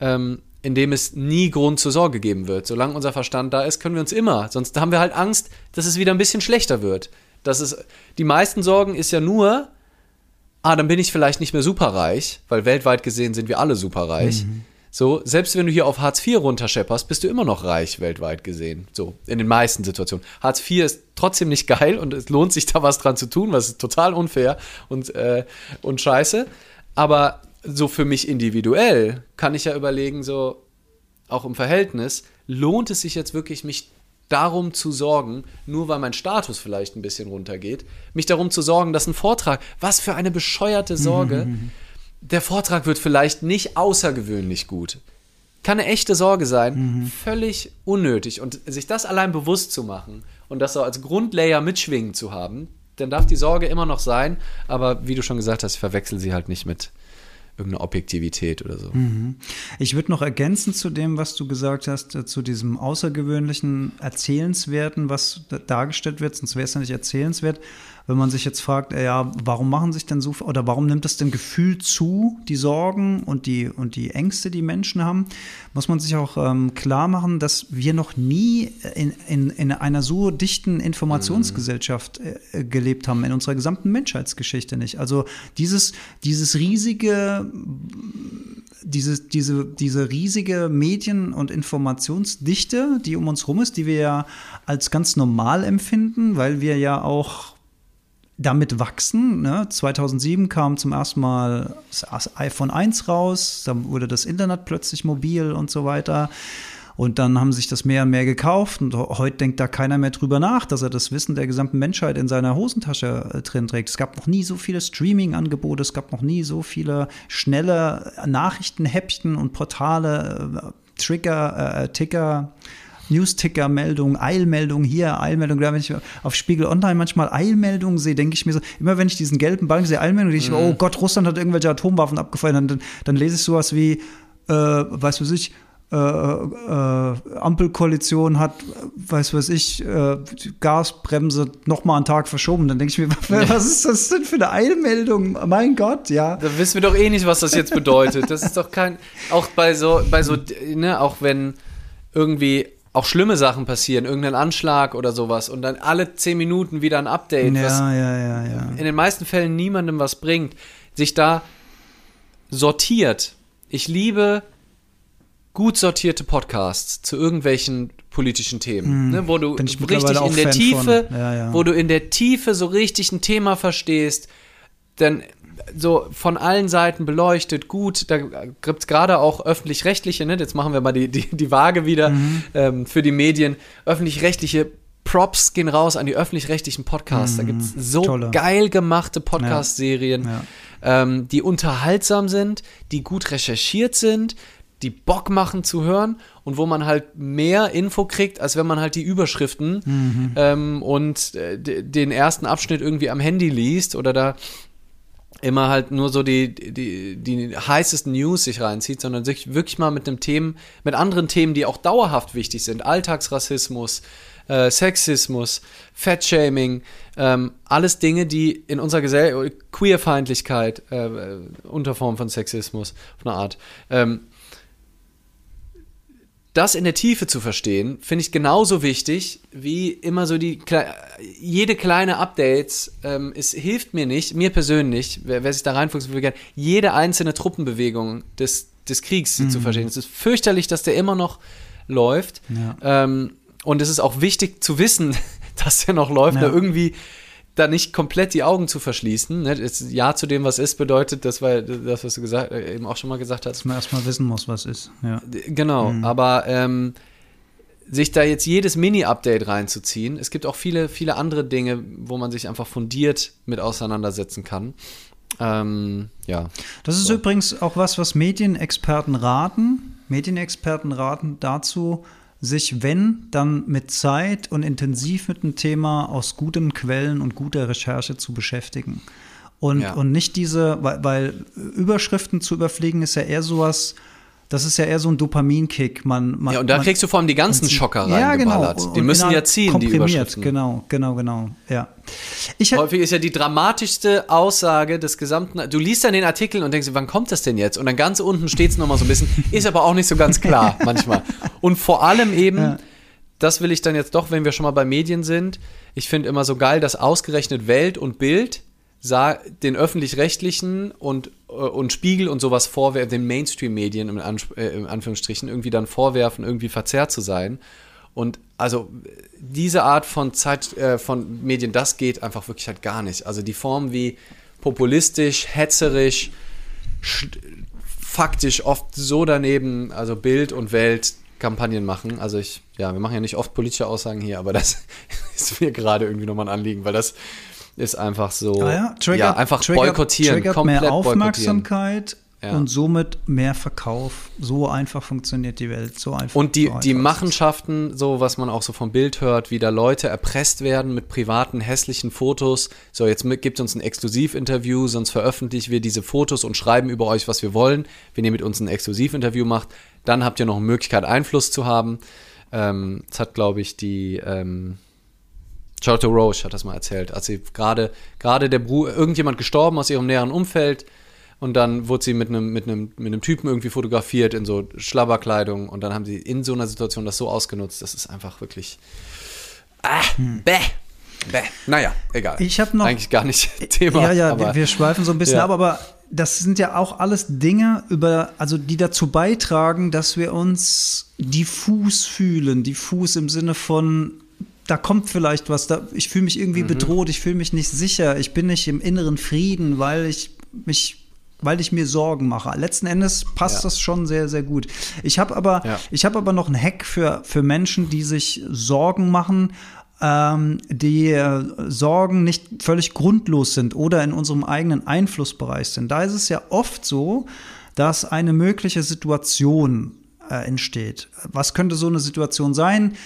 Speaker 1: ähm, in dem es nie Grund zur Sorge geben wird. Solange unser Verstand da ist, können wir uns immer. Sonst haben wir halt Angst, dass es wieder ein bisschen schlechter wird. Das ist, die meisten Sorgen ist ja nur, ah, dann bin ich vielleicht nicht mehr superreich, weil weltweit gesehen sind wir alle superreich. Mhm. So, selbst wenn du hier auf Hartz IV runterschepperst, bist du immer noch reich weltweit gesehen. So, in den meisten Situationen. Hartz IV ist trotzdem nicht *laughs* geil und es lohnt sich da was dran zu tun, was ist total unfair und, äh, und scheiße. Aber so für mich individuell kann ich ja überlegen, so auch im Verhältnis, lohnt es sich jetzt wirklich, mich darum zu sorgen, nur weil mein Status vielleicht ein bisschen runtergeht, mich darum zu sorgen, dass ein Vortrag, was für eine bescheuerte Sorge, mhm der Vortrag wird vielleicht nicht außergewöhnlich gut. Kann eine echte Sorge sein, mhm. völlig unnötig. Und sich das allein bewusst zu machen und das so als Grundlayer mitschwingen zu haben, dann darf die Sorge immer noch sein, aber wie du schon gesagt hast, verwechsel sie halt nicht mit irgendeine Objektivität oder so. Mhm.
Speaker 2: Ich würde noch ergänzen zu dem, was du gesagt hast, äh, zu diesem außergewöhnlichen Erzählenswerten, was dargestellt wird, sonst wäre es ja nicht erzählenswert wenn man sich jetzt fragt, äh, ja, warum machen sich denn so oder warum nimmt das denn Gefühl zu, die Sorgen und die und die Ängste, die Menschen haben, muss man sich auch ähm, klar machen, dass wir noch nie in, in, in einer so dichten Informationsgesellschaft äh, gelebt haben in unserer gesamten Menschheitsgeschichte nicht. Also dieses dieses riesige diese, diese, diese riesige Medien- und Informationsdichte, die um uns rum ist, die wir ja als ganz normal empfinden, weil wir ja auch damit wachsen. Ne? 2007 kam zum ersten Mal das iPhone 1 raus, dann wurde das Internet plötzlich mobil und so weiter. Und dann haben sich das mehr und mehr gekauft und heute denkt da keiner mehr drüber nach, dass er das Wissen der gesamten Menschheit in seiner Hosentasche äh, drin trägt. Es gab noch nie so viele Streaming-Angebote, es gab noch nie so viele schnelle Nachrichtenhäppchen und Portale, äh, Trigger, äh, Ticker, Newsticker-Meldung, Eilmeldung hier, Eilmeldung da. Wenn ich auf Spiegel Online manchmal Eilmeldungen sehe, denke ich mir so, immer wenn ich diesen gelben Balken sehe, Eilmeldung, denke ich, mhm. oh Gott, Russland hat irgendwelche Atomwaffen abgefeuert. Dann, dann lese ich sowas wie, äh, weiß was ich, äh, äh, Ampelkoalition hat, weiß was ich, äh, Gasbremse nochmal einen Tag verschoben. Dann denke ich mir, *laughs* was ist das denn für eine Eilmeldung? Mein Gott, ja.
Speaker 1: Da wissen wir doch eh nicht, was das jetzt bedeutet. Das ist doch kein, auch bei so, bei so, ne, auch wenn irgendwie auch schlimme Sachen passieren, irgendein Anschlag oder sowas und dann alle zehn Minuten wieder ein Update,
Speaker 2: ja,
Speaker 1: was
Speaker 2: ja, ja, ja.
Speaker 1: in den meisten Fällen niemandem was bringt, sich da sortiert. Ich liebe gut sortierte Podcasts zu irgendwelchen politischen Themen, mm, ne, wo du richtig in der Fan Tiefe, wo du in der Tiefe so richtig ein Thema verstehst, dann so von allen Seiten beleuchtet, gut. Da gibt es gerade auch öffentlich-rechtliche, ne? jetzt machen wir mal die, die, die Waage wieder mhm. ähm, für die Medien. Öffentlich-rechtliche Props gehen raus an die öffentlich-rechtlichen Podcasts. Mhm. Da gibt es so Tolle. geil gemachte Podcast-Serien, ja. ja. ähm, die unterhaltsam sind, die gut recherchiert sind, die Bock machen zu hören und wo man halt mehr Info kriegt, als wenn man halt die Überschriften mhm. ähm, und äh, den ersten Abschnitt irgendwie am Handy liest oder da immer halt nur so die, die, die heißesten News sich reinzieht, sondern sich wirklich mal mit einem Themen, mit anderen Themen, die auch dauerhaft wichtig sind. Alltagsrassismus, äh, Sexismus, Fatshaming, ähm, alles Dinge, die in unserer Gesellschaft, Queerfeindlichkeit, äh, unter Form von Sexismus, von einer Art, ähm, das in der Tiefe zu verstehen, finde ich genauso wichtig wie immer so die jede kleine Updates. Ähm, es hilft mir nicht, mir persönlich, wer, wer sich da reinfuchst, will gerne jede einzelne Truppenbewegung des, des Kriegs mhm. zu verstehen. Es ist fürchterlich, dass der immer noch läuft. Ja. Ähm, und es ist auch wichtig zu wissen, *laughs* dass der noch läuft, ja. da irgendwie da nicht komplett die Augen zu verschließen. Ne? ja zu dem, was ist, bedeutet, das war das, was du gesagt, äh, eben auch schon mal gesagt hast.
Speaker 2: Dass man erstmal wissen muss, was ist. Ja.
Speaker 1: Genau, mhm. aber ähm, sich da jetzt jedes Mini-Update reinzuziehen. Es gibt auch viele, viele andere Dinge, wo man sich einfach fundiert mit auseinandersetzen kann. Ähm, ja.
Speaker 2: Das ist so. übrigens auch was, was Medienexperten raten. Medienexperten raten dazu, sich, wenn, dann mit Zeit und intensiv mit dem Thema aus guten Quellen und guter Recherche zu beschäftigen. Und, ja. und nicht diese, weil, weil Überschriften zu überfliegen ist ja eher sowas, das ist ja eher so ein Dopaminkick. Man, man,
Speaker 1: ja, und da
Speaker 2: man,
Speaker 1: kriegst du vor allem die ganzen Schocker
Speaker 2: ja, genau.
Speaker 1: Die müssen ja ziehen, die Überschriften.
Speaker 2: Genau, genau, genau. Ja.
Speaker 1: Ich Häufig ist ja die dramatischste Aussage des gesamten. Du liest dann den Artikel und denkst, wann kommt das denn jetzt? Und dann ganz unten steht es nochmal so ein bisschen, *laughs* ist aber auch nicht so ganz klar *laughs* manchmal. Und vor allem eben, ja. das will ich dann jetzt doch, wenn wir schon mal bei Medien sind, ich finde immer so geil, dass ausgerechnet Welt und Bild den öffentlich-rechtlichen und, äh, und Spiegel und sowas vorwerfen, den Mainstream-Medien im äh, in Anführungsstrichen irgendwie dann vorwerfen, irgendwie verzerrt zu sein. Und also diese Art von Zeit, äh, von Medien, das geht einfach wirklich halt gar nicht. Also die Form wie populistisch, hetzerisch, faktisch oft so daneben, also Bild und Welt Kampagnen machen. Also ich, ja, wir machen ja nicht oft politische Aussagen hier, aber das *laughs* ist mir gerade irgendwie nochmal ein Anliegen, weil das ist einfach so,
Speaker 2: ah ja, triggert,
Speaker 1: ja, einfach triggert, boykottieren,
Speaker 2: triggert komplett mehr Aufmerksamkeit ja. und somit mehr Verkauf. So einfach funktioniert die Welt, so einfach.
Speaker 1: Und die,
Speaker 2: so
Speaker 1: die Machenschaften, so was man auch so vom Bild hört, wie da Leute erpresst werden mit privaten, hässlichen Fotos. So, jetzt mit, gibt uns ein Exklusivinterview, sonst veröffentlichen wir diese Fotos und schreiben über euch, was wir wollen. Wenn ihr mit uns ein Exklusivinterview macht, dann habt ihr noch eine Möglichkeit, Einfluss zu haben. Ähm, das hat, glaube ich, die ähm, Charlotte Roche hat das mal erzählt, als sie gerade gerade der Bruder, irgendjemand gestorben aus ihrem näheren Umfeld und dann wurde sie mit einem mit einem mit einem Typen irgendwie fotografiert in so Schlabberkleidung und dann haben sie in so einer Situation das so ausgenutzt, das ist einfach wirklich ah, hm. bäh. Bäh. Naja, egal.
Speaker 2: Ich habe noch
Speaker 1: eigentlich gar nicht *laughs* Thema.
Speaker 2: Ja, ja, wir, wir, schweifen so ein bisschen ja. ab, aber das sind ja auch alles Dinge, über, also die dazu beitragen, dass wir uns diffus fühlen. Diffus im Sinne von da kommt vielleicht was, da, ich fühle mich irgendwie mhm. bedroht, ich fühle mich nicht sicher, ich bin nicht im inneren Frieden, weil ich mich weil ich mir Sorgen mache. Letzten Endes passt ja. das schon sehr, sehr gut. Ich habe aber, ja. ich habe aber noch einen Hack für, für Menschen, die sich Sorgen machen, ähm, die äh, Sorgen nicht völlig grundlos sind oder in unserem eigenen Einflussbereich sind. Da ist es ja oft so, dass eine mögliche Situation äh, entsteht. Was könnte so eine Situation sein?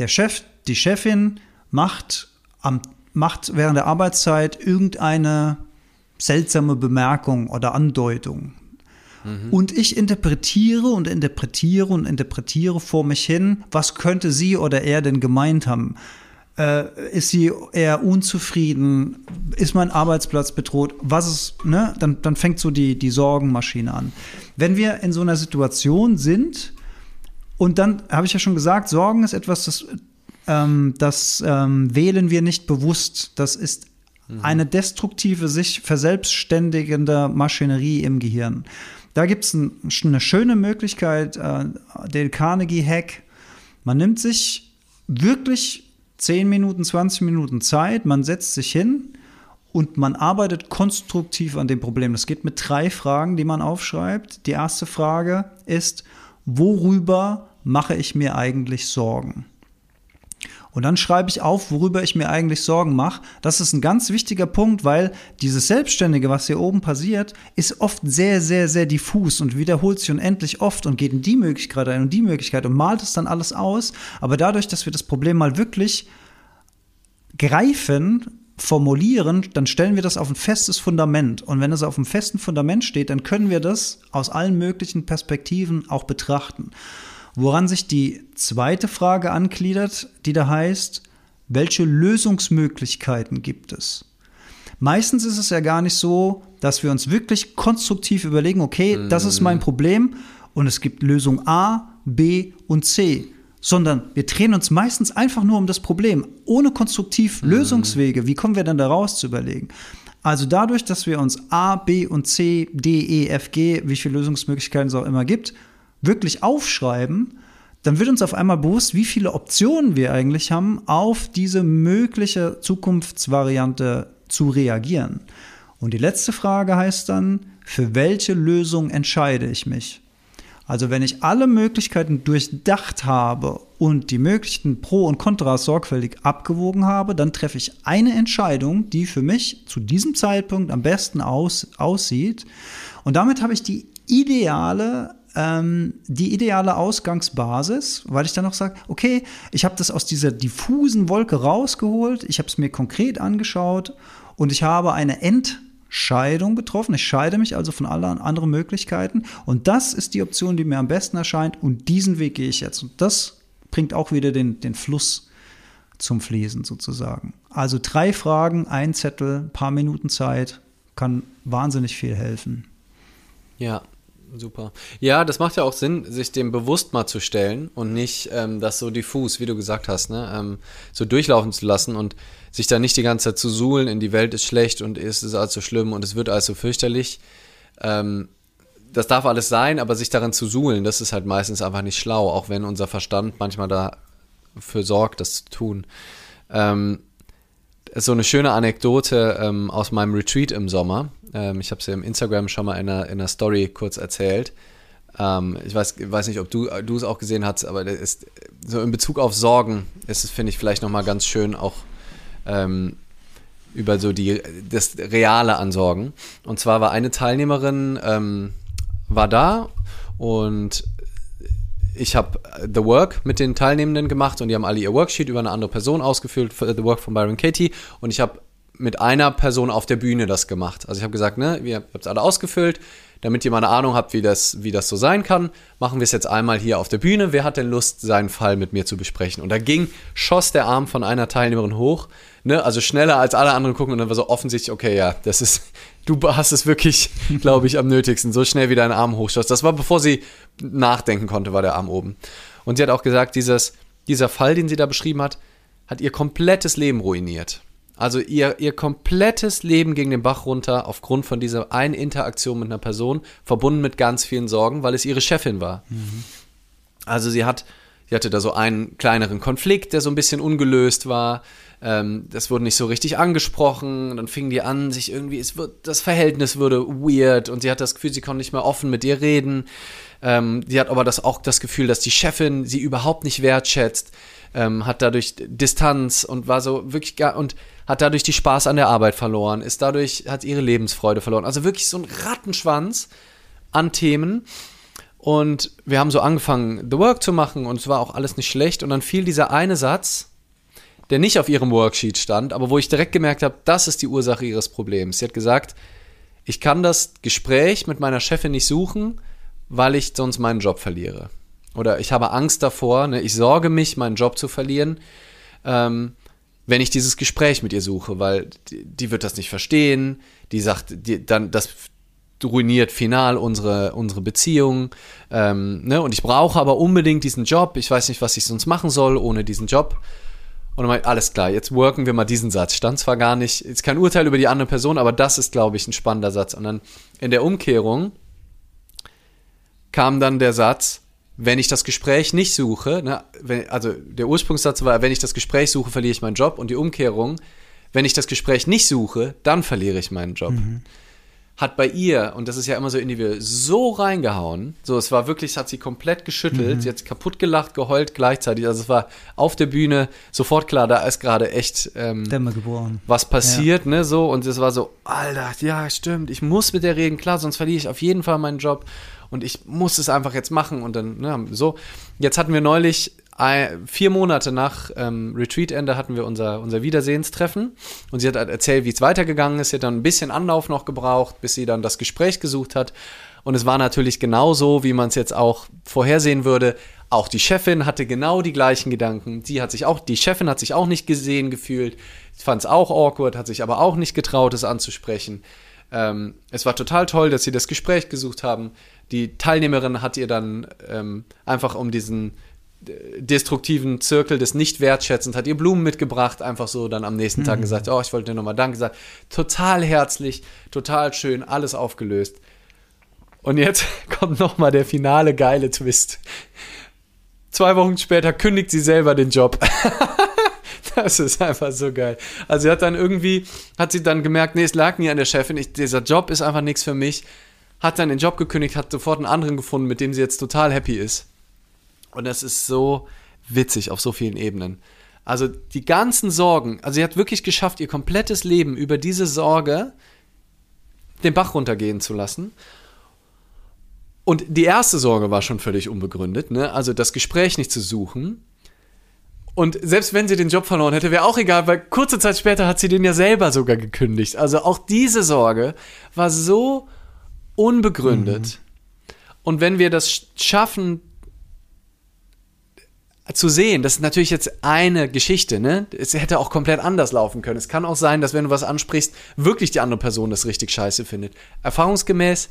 Speaker 2: Der Chef die Chefin macht, am, macht während der Arbeitszeit irgendeine seltsame Bemerkung oder Andeutung. Mhm. Und ich interpretiere und interpretiere und interpretiere vor mich hin, was könnte sie oder er denn gemeint haben. Äh, ist sie eher unzufrieden? Ist mein Arbeitsplatz bedroht? Was ist, ne? Dann, dann fängt so die, die Sorgenmaschine an. Wenn wir in so einer Situation sind, und dann habe ich ja schon gesagt, Sorgen ist etwas, das ähm, das ähm, wählen wir nicht bewusst. Das ist mhm. eine destruktive, sich verselbstständigende Maschinerie im Gehirn. Da gibt es ein, eine schöne Möglichkeit, äh, den Carnegie-Hack. Man nimmt sich wirklich 10 Minuten, 20 Minuten Zeit, man setzt sich hin und man arbeitet konstruktiv an dem Problem. Das geht mit drei Fragen, die man aufschreibt. Die erste Frage ist, worüber mache ich mir eigentlich Sorgen? Und dann schreibe ich auf, worüber ich mir eigentlich Sorgen mache. Das ist ein ganz wichtiger Punkt, weil dieses Selbstständige, was hier oben passiert, ist oft sehr, sehr, sehr diffus und wiederholt sich unendlich oft und geht in die Möglichkeit ein und die Möglichkeit und malt es dann alles aus. Aber dadurch, dass wir das Problem mal wirklich greifen, formulieren, dann stellen wir das auf ein festes Fundament. Und wenn es auf einem festen Fundament steht, dann können wir das aus allen möglichen Perspektiven auch betrachten. Woran sich die zweite Frage angliedert, die da heißt, welche Lösungsmöglichkeiten gibt es? Meistens ist es ja gar nicht so, dass wir uns wirklich konstruktiv überlegen, okay, mm. das ist mein mhm. Problem und es gibt Lösung A, B und C, sondern wir drehen uns meistens einfach nur um das Problem, ohne konstruktiv mm. Lösungswege. Wie kommen wir denn da raus zu überlegen? Also dadurch, dass wir uns A, B und C, D, E, F, G, wie viele Lösungsmöglichkeiten es auch immer gibt, wirklich aufschreiben, dann wird uns auf einmal bewusst, wie viele Optionen wir eigentlich haben, auf diese mögliche Zukunftsvariante zu reagieren. Und die letzte Frage heißt dann, für welche Lösung entscheide ich mich? Also wenn ich alle Möglichkeiten durchdacht habe und die möglichen Pro und Kontras sorgfältig abgewogen habe, dann treffe ich eine Entscheidung, die für mich zu diesem Zeitpunkt am besten aus, aussieht. Und damit habe ich die ideale ähm, die ideale Ausgangsbasis, weil ich dann noch sage, okay, ich habe das aus dieser diffusen Wolke rausgeholt, ich habe es mir konkret angeschaut und ich habe eine Entscheidung getroffen. Ich scheide mich also von allen anderen Möglichkeiten und das ist die Option, die mir am besten erscheint und diesen Weg gehe ich jetzt. Und das bringt auch wieder den, den Fluss zum Fließen sozusagen. Also drei Fragen, ein Zettel, paar Minuten Zeit, kann wahnsinnig viel helfen.
Speaker 1: Ja, Super. Ja, das macht ja auch Sinn, sich dem bewusst mal zu stellen und nicht ähm, das so diffus, wie du gesagt hast, ne, ähm, so durchlaufen zu lassen und sich da nicht die ganze Zeit zu suhlen, in die Welt ist schlecht und es ist alles so schlimm und es wird alles so fürchterlich. Ähm, das darf alles sein, aber sich darin zu suhlen, das ist halt meistens einfach nicht schlau, auch wenn unser Verstand manchmal dafür sorgt, das zu tun. Ähm, so eine schöne Anekdote ähm, aus meinem Retreat im Sommer. Ähm, ich habe es ja im Instagram schon mal in einer, in einer Story kurz erzählt. Ähm, ich weiß, weiß nicht, ob du, es auch gesehen hast, aber ist, so in Bezug auf Sorgen ist es, finde ich, vielleicht nochmal ganz schön auch ähm, über so die, das Reale an Sorgen. Und zwar war eine Teilnehmerin, ähm, war da und ich habe äh, The Work mit den Teilnehmenden gemacht und die haben alle ihr Worksheet über eine andere Person ausgefüllt, The Work von Byron Katie. Und ich habe mit einer Person auf der Bühne das gemacht. Also ich habe gesagt, ne, ihr habt es alle ausgefüllt, damit ihr mal eine Ahnung habt, wie das, wie das so sein kann, machen wir es jetzt einmal hier auf der Bühne. Wer hat denn Lust, seinen Fall mit mir zu besprechen? Und da ging, schoss der Arm von einer Teilnehmerin hoch, ne, also schneller als alle anderen gucken und dann war so offensichtlich, okay, ja, das ist, *laughs* du hast es wirklich, *laughs* glaube ich, am nötigsten, so schnell wie dein Arm hochschoss. Das war, bevor sie nachdenken konnte, war der Arm oben. Und sie hat auch gesagt, dieses, dieser Fall, den sie da beschrieben hat, hat ihr komplettes Leben ruiniert. Also ihr, ihr komplettes Leben ging den Bach runter aufgrund von dieser einen Interaktion mit einer Person, verbunden mit ganz vielen Sorgen, weil es ihre Chefin war. Mhm. Also sie hat, sie hatte da so einen kleineren Konflikt, der so ein bisschen ungelöst war. Ähm, das wurde nicht so richtig angesprochen. Dann fingen die an, sich irgendwie, es wird, das Verhältnis wurde weird und sie hat das Gefühl, sie konnte nicht mehr offen mit ihr reden. Ähm, sie hat aber das auch das Gefühl, dass die Chefin sie überhaupt nicht wertschätzt ähm, hat dadurch Distanz und war so wirklich gar und hat dadurch die Spaß an der Arbeit verloren, ist dadurch, hat ihre Lebensfreude verloren. Also wirklich so ein Rattenschwanz an Themen. Und wir haben so angefangen, The Work zu machen und es war auch alles nicht schlecht. Und dann fiel dieser eine Satz, der nicht auf ihrem Worksheet stand, aber wo ich direkt gemerkt habe, das ist die Ursache ihres Problems. Sie hat gesagt, ich kann das Gespräch mit meiner Chefin nicht suchen, weil ich sonst meinen Job verliere oder ich habe Angst davor, ne, ich sorge mich, meinen Job zu verlieren, ähm, wenn ich dieses Gespräch mit ihr suche, weil die, die wird das nicht verstehen, die sagt, die, dann das ruiniert final unsere, unsere Beziehung. Ähm, ne? Und ich brauche aber unbedingt diesen Job. Ich weiß nicht, was ich sonst machen soll ohne diesen Job. Und dann meinte, alles klar, jetzt worken wir mal diesen Satz. Stand zwar gar nicht, ist kein Urteil über die andere Person, aber das ist, glaube ich, ein spannender Satz. Und dann in der Umkehrung kam dann der Satz, wenn ich das Gespräch nicht suche, ne, wenn, also der Ursprungssatz war, wenn ich das Gespräch suche, verliere ich meinen Job und die Umkehrung, wenn ich das Gespräch nicht suche, dann verliere ich meinen Job. Mhm. hat bei ihr, und das ist ja immer so individuell, so reingehauen. So, es war wirklich, es hat sie komplett geschüttelt.
Speaker 2: Mhm.
Speaker 1: Sie hat kaputt gelacht, geheult gleichzeitig. Also es war auf der Bühne sofort klar, da ist gerade echt ähm, was passiert, ne, so. Und es war so, Alter, ja, stimmt, ich muss mit der reden, klar, sonst verliere ich auf jeden Fall meinen Job. Und ich muss es einfach jetzt machen. Und dann, ne, so. Jetzt hatten wir neulich vier Monate nach ähm, Retreat-Ende hatten wir unser, unser Wiedersehenstreffen und sie hat halt erzählt, wie es weitergegangen ist. Sie hat dann ein bisschen Anlauf noch gebraucht, bis sie dann das Gespräch gesucht hat. Und es war natürlich genauso, wie man es jetzt auch vorhersehen würde. Auch die Chefin hatte genau die gleichen Gedanken. Die hat sich auch, die Chefin hat sich auch nicht gesehen gefühlt, fand es auch awkward, hat sich aber auch nicht getraut, es anzusprechen. Ähm, es war total toll, dass sie das Gespräch gesucht haben. Die Teilnehmerin hat ihr dann ähm, einfach um diesen destruktiven Zirkel des Nicht-Wertschätzens, hat ihr Blumen mitgebracht, einfach so dann am nächsten Tag gesagt, oh, ich wollte dir nochmal Danke sagen. Total herzlich, total schön, alles aufgelöst. Und jetzt *laughs* kommt nochmal der finale geile Twist. Zwei Wochen später kündigt sie selber den Job. *laughs* das ist einfach so geil. Also sie hat dann irgendwie, hat sie dann gemerkt, nee, es lag nie an der Chefin, ich, dieser Job ist einfach nichts für mich. Hat dann den Job gekündigt, hat sofort einen anderen gefunden, mit dem sie jetzt total happy ist. Und das ist so witzig auf so vielen Ebenen. Also die ganzen Sorgen, also sie hat wirklich geschafft, ihr komplettes Leben über diese Sorge den Bach runtergehen zu lassen. Und die erste Sorge war schon völlig unbegründet, ne? also das Gespräch nicht zu suchen. Und selbst wenn sie den Job verloren hätte, wäre auch egal, weil kurze Zeit später hat sie den ja selber sogar gekündigt. Also auch diese Sorge war so unbegründet. Mhm. Und wenn wir das schaffen, zu sehen, das ist natürlich jetzt eine Geschichte, ne? Es hätte auch komplett anders laufen können. Es kann auch sein, dass wenn du was ansprichst, wirklich die andere Person das richtig scheiße findet. Erfahrungsgemäß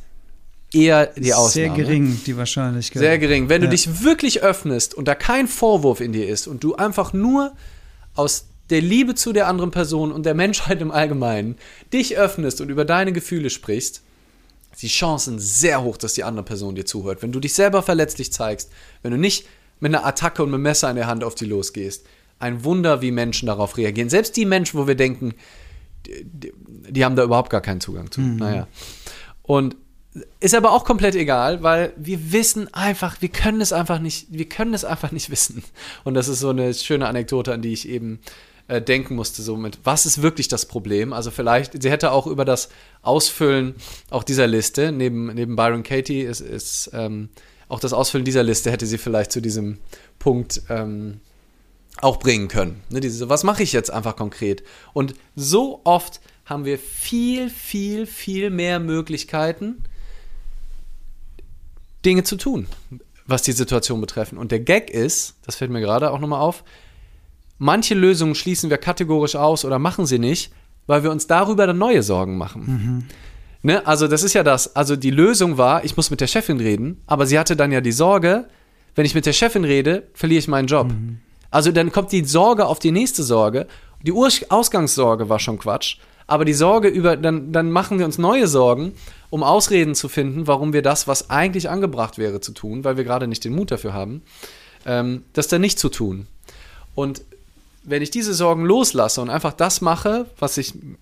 Speaker 1: eher die Ausnahme.
Speaker 2: Sehr gering, die Wahrscheinlichkeit.
Speaker 1: Sehr gering. Wenn ja. du dich wirklich öffnest und da kein Vorwurf in dir ist und du einfach nur aus der Liebe zu der anderen Person und der Menschheit im Allgemeinen dich öffnest und über deine Gefühle sprichst, die Chancen sehr hoch, dass die andere Person dir zuhört. Wenn du dich selber verletzlich zeigst, wenn du nicht mit einer Attacke und mit einem Messer in der Hand auf die losgehst. Ein Wunder, wie Menschen darauf reagieren. Selbst die Menschen, wo wir denken, die, die, die haben da überhaupt gar keinen Zugang zu. Mhm. Naja. Und ist aber auch komplett egal, weil wir wissen einfach, wir können es einfach nicht, wir können es einfach nicht wissen. Und das ist so eine schöne Anekdote, an die ich eben äh, denken musste, so mit, was ist wirklich das Problem? Also vielleicht, sie hätte auch über das Ausfüllen auch dieser Liste, neben, neben Byron Katie ist, ist ähm, auch das Ausfüllen dieser Liste hätte sie vielleicht zu diesem Punkt ähm, auch bringen können. Ne, diese, was mache ich jetzt einfach konkret? Und so oft haben wir viel, viel, viel mehr Möglichkeiten, Dinge zu tun, was die Situation betreffen. Und der Gag ist, das fällt mir gerade auch nochmal auf, manche Lösungen schließen wir kategorisch aus oder machen sie nicht, weil wir uns darüber dann neue Sorgen machen. Mhm. Ne? Also das ist ja das. Also die Lösung war, ich muss mit der Chefin reden, aber sie hatte dann ja die Sorge, wenn ich mit der Chefin rede, verliere ich meinen Job. Mhm. Also dann kommt die Sorge auf die nächste Sorge. Die Ur Ausgangssorge war schon Quatsch, aber die Sorge über, dann, dann machen wir uns neue Sorgen, um Ausreden zu finden, warum wir das, was eigentlich angebracht wäre zu tun, weil wir gerade nicht den Mut dafür haben, ähm, das dann nicht zu tun. Und wenn ich diese Sorgen loslasse und einfach das mache, was ich in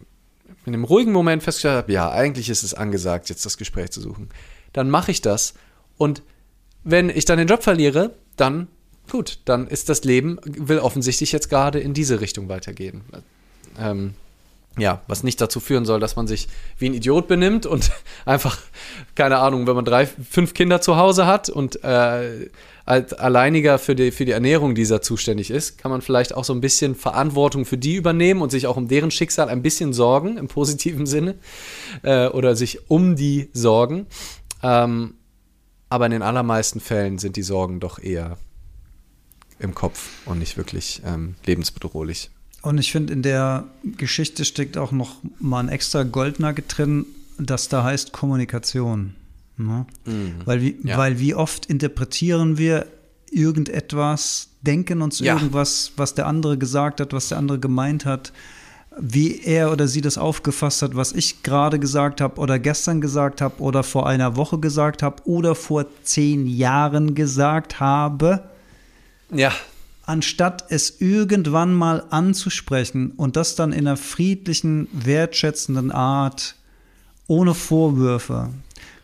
Speaker 1: einem ruhigen Moment festgestellt habe, ja, eigentlich ist es angesagt, jetzt das Gespräch zu suchen, dann mache ich das. Und wenn ich dann den Job verliere, dann gut, dann ist das Leben, will offensichtlich jetzt gerade in diese Richtung weitergehen. Ähm, ja, was nicht dazu führen soll, dass man sich wie ein Idiot benimmt und *laughs* einfach, keine Ahnung, wenn man drei, fünf Kinder zu Hause hat und äh, als Alleiniger für die, für die Ernährung dieser zuständig ist, kann man vielleicht auch so ein bisschen Verantwortung für die übernehmen und sich auch um deren Schicksal ein bisschen sorgen, im positiven Sinne, äh, oder sich um die sorgen. Ähm, aber in den allermeisten Fällen sind die Sorgen doch eher im Kopf und nicht wirklich ähm, lebensbedrohlich.
Speaker 2: Und ich finde, in der Geschichte steckt auch noch mal ein extra Goldnugget drin, das da heißt Kommunikation. Ne? Mhm. Weil, wie, ja. weil wie oft interpretieren wir irgendetwas, denken uns ja. irgendwas, was der andere gesagt hat, was der andere gemeint hat, wie er oder sie das aufgefasst hat, was ich gerade gesagt habe oder gestern gesagt habe oder vor einer Woche gesagt habe oder vor zehn Jahren gesagt habe.
Speaker 1: Ja.
Speaker 2: Anstatt es irgendwann mal anzusprechen und das dann in einer friedlichen, wertschätzenden Art ohne Vorwürfe.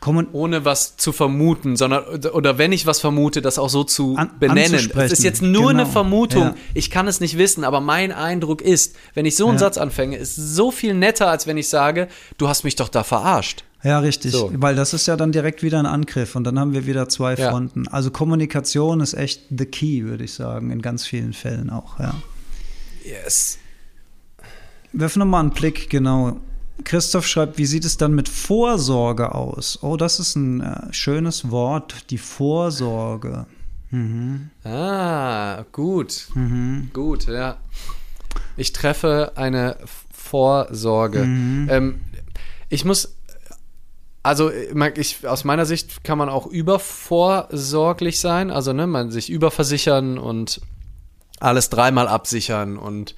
Speaker 2: Kommen,
Speaker 1: ohne was zu vermuten, sondern oder wenn ich was vermute, das auch so zu
Speaker 2: An-
Speaker 1: benennen. Es
Speaker 2: anzusprechen.
Speaker 1: ist jetzt nur eine
Speaker 2: Genau.
Speaker 1: Vermutung.
Speaker 2: Ja.
Speaker 1: Ich kann es nicht wissen, aber mein Eindruck ist, wenn ich so einen
Speaker 2: Ja.
Speaker 1: Satz anfange, ist so viel netter, als wenn ich sage, du hast mich doch da verarscht.
Speaker 2: Ja, richtig.
Speaker 1: So.
Speaker 2: Weil das ist ja dann direkt wieder ein Angriff und dann haben wir wieder zwei
Speaker 1: Ja.
Speaker 2: Fronten. Also Kommunikation ist echt the key, würde ich sagen, in ganz vielen Fällen auch, ja.
Speaker 1: Yes.
Speaker 2: Werfen wir mal einen Blick, genau. Christoph schreibt, wie sieht es dann mit Vorsorge aus? Oh, das ist ein äh, schönes Wort, die Vorsorge. Mhm.
Speaker 1: Ah, gut.
Speaker 2: Mhm.
Speaker 1: Gut, ja. Ich treffe eine Vorsorge.
Speaker 2: Mhm.
Speaker 1: Ähm, ich muss, also ich, aus meiner Sicht kann man auch übervorsorglich sein, also ne, man sich überversichern und alles dreimal absichern und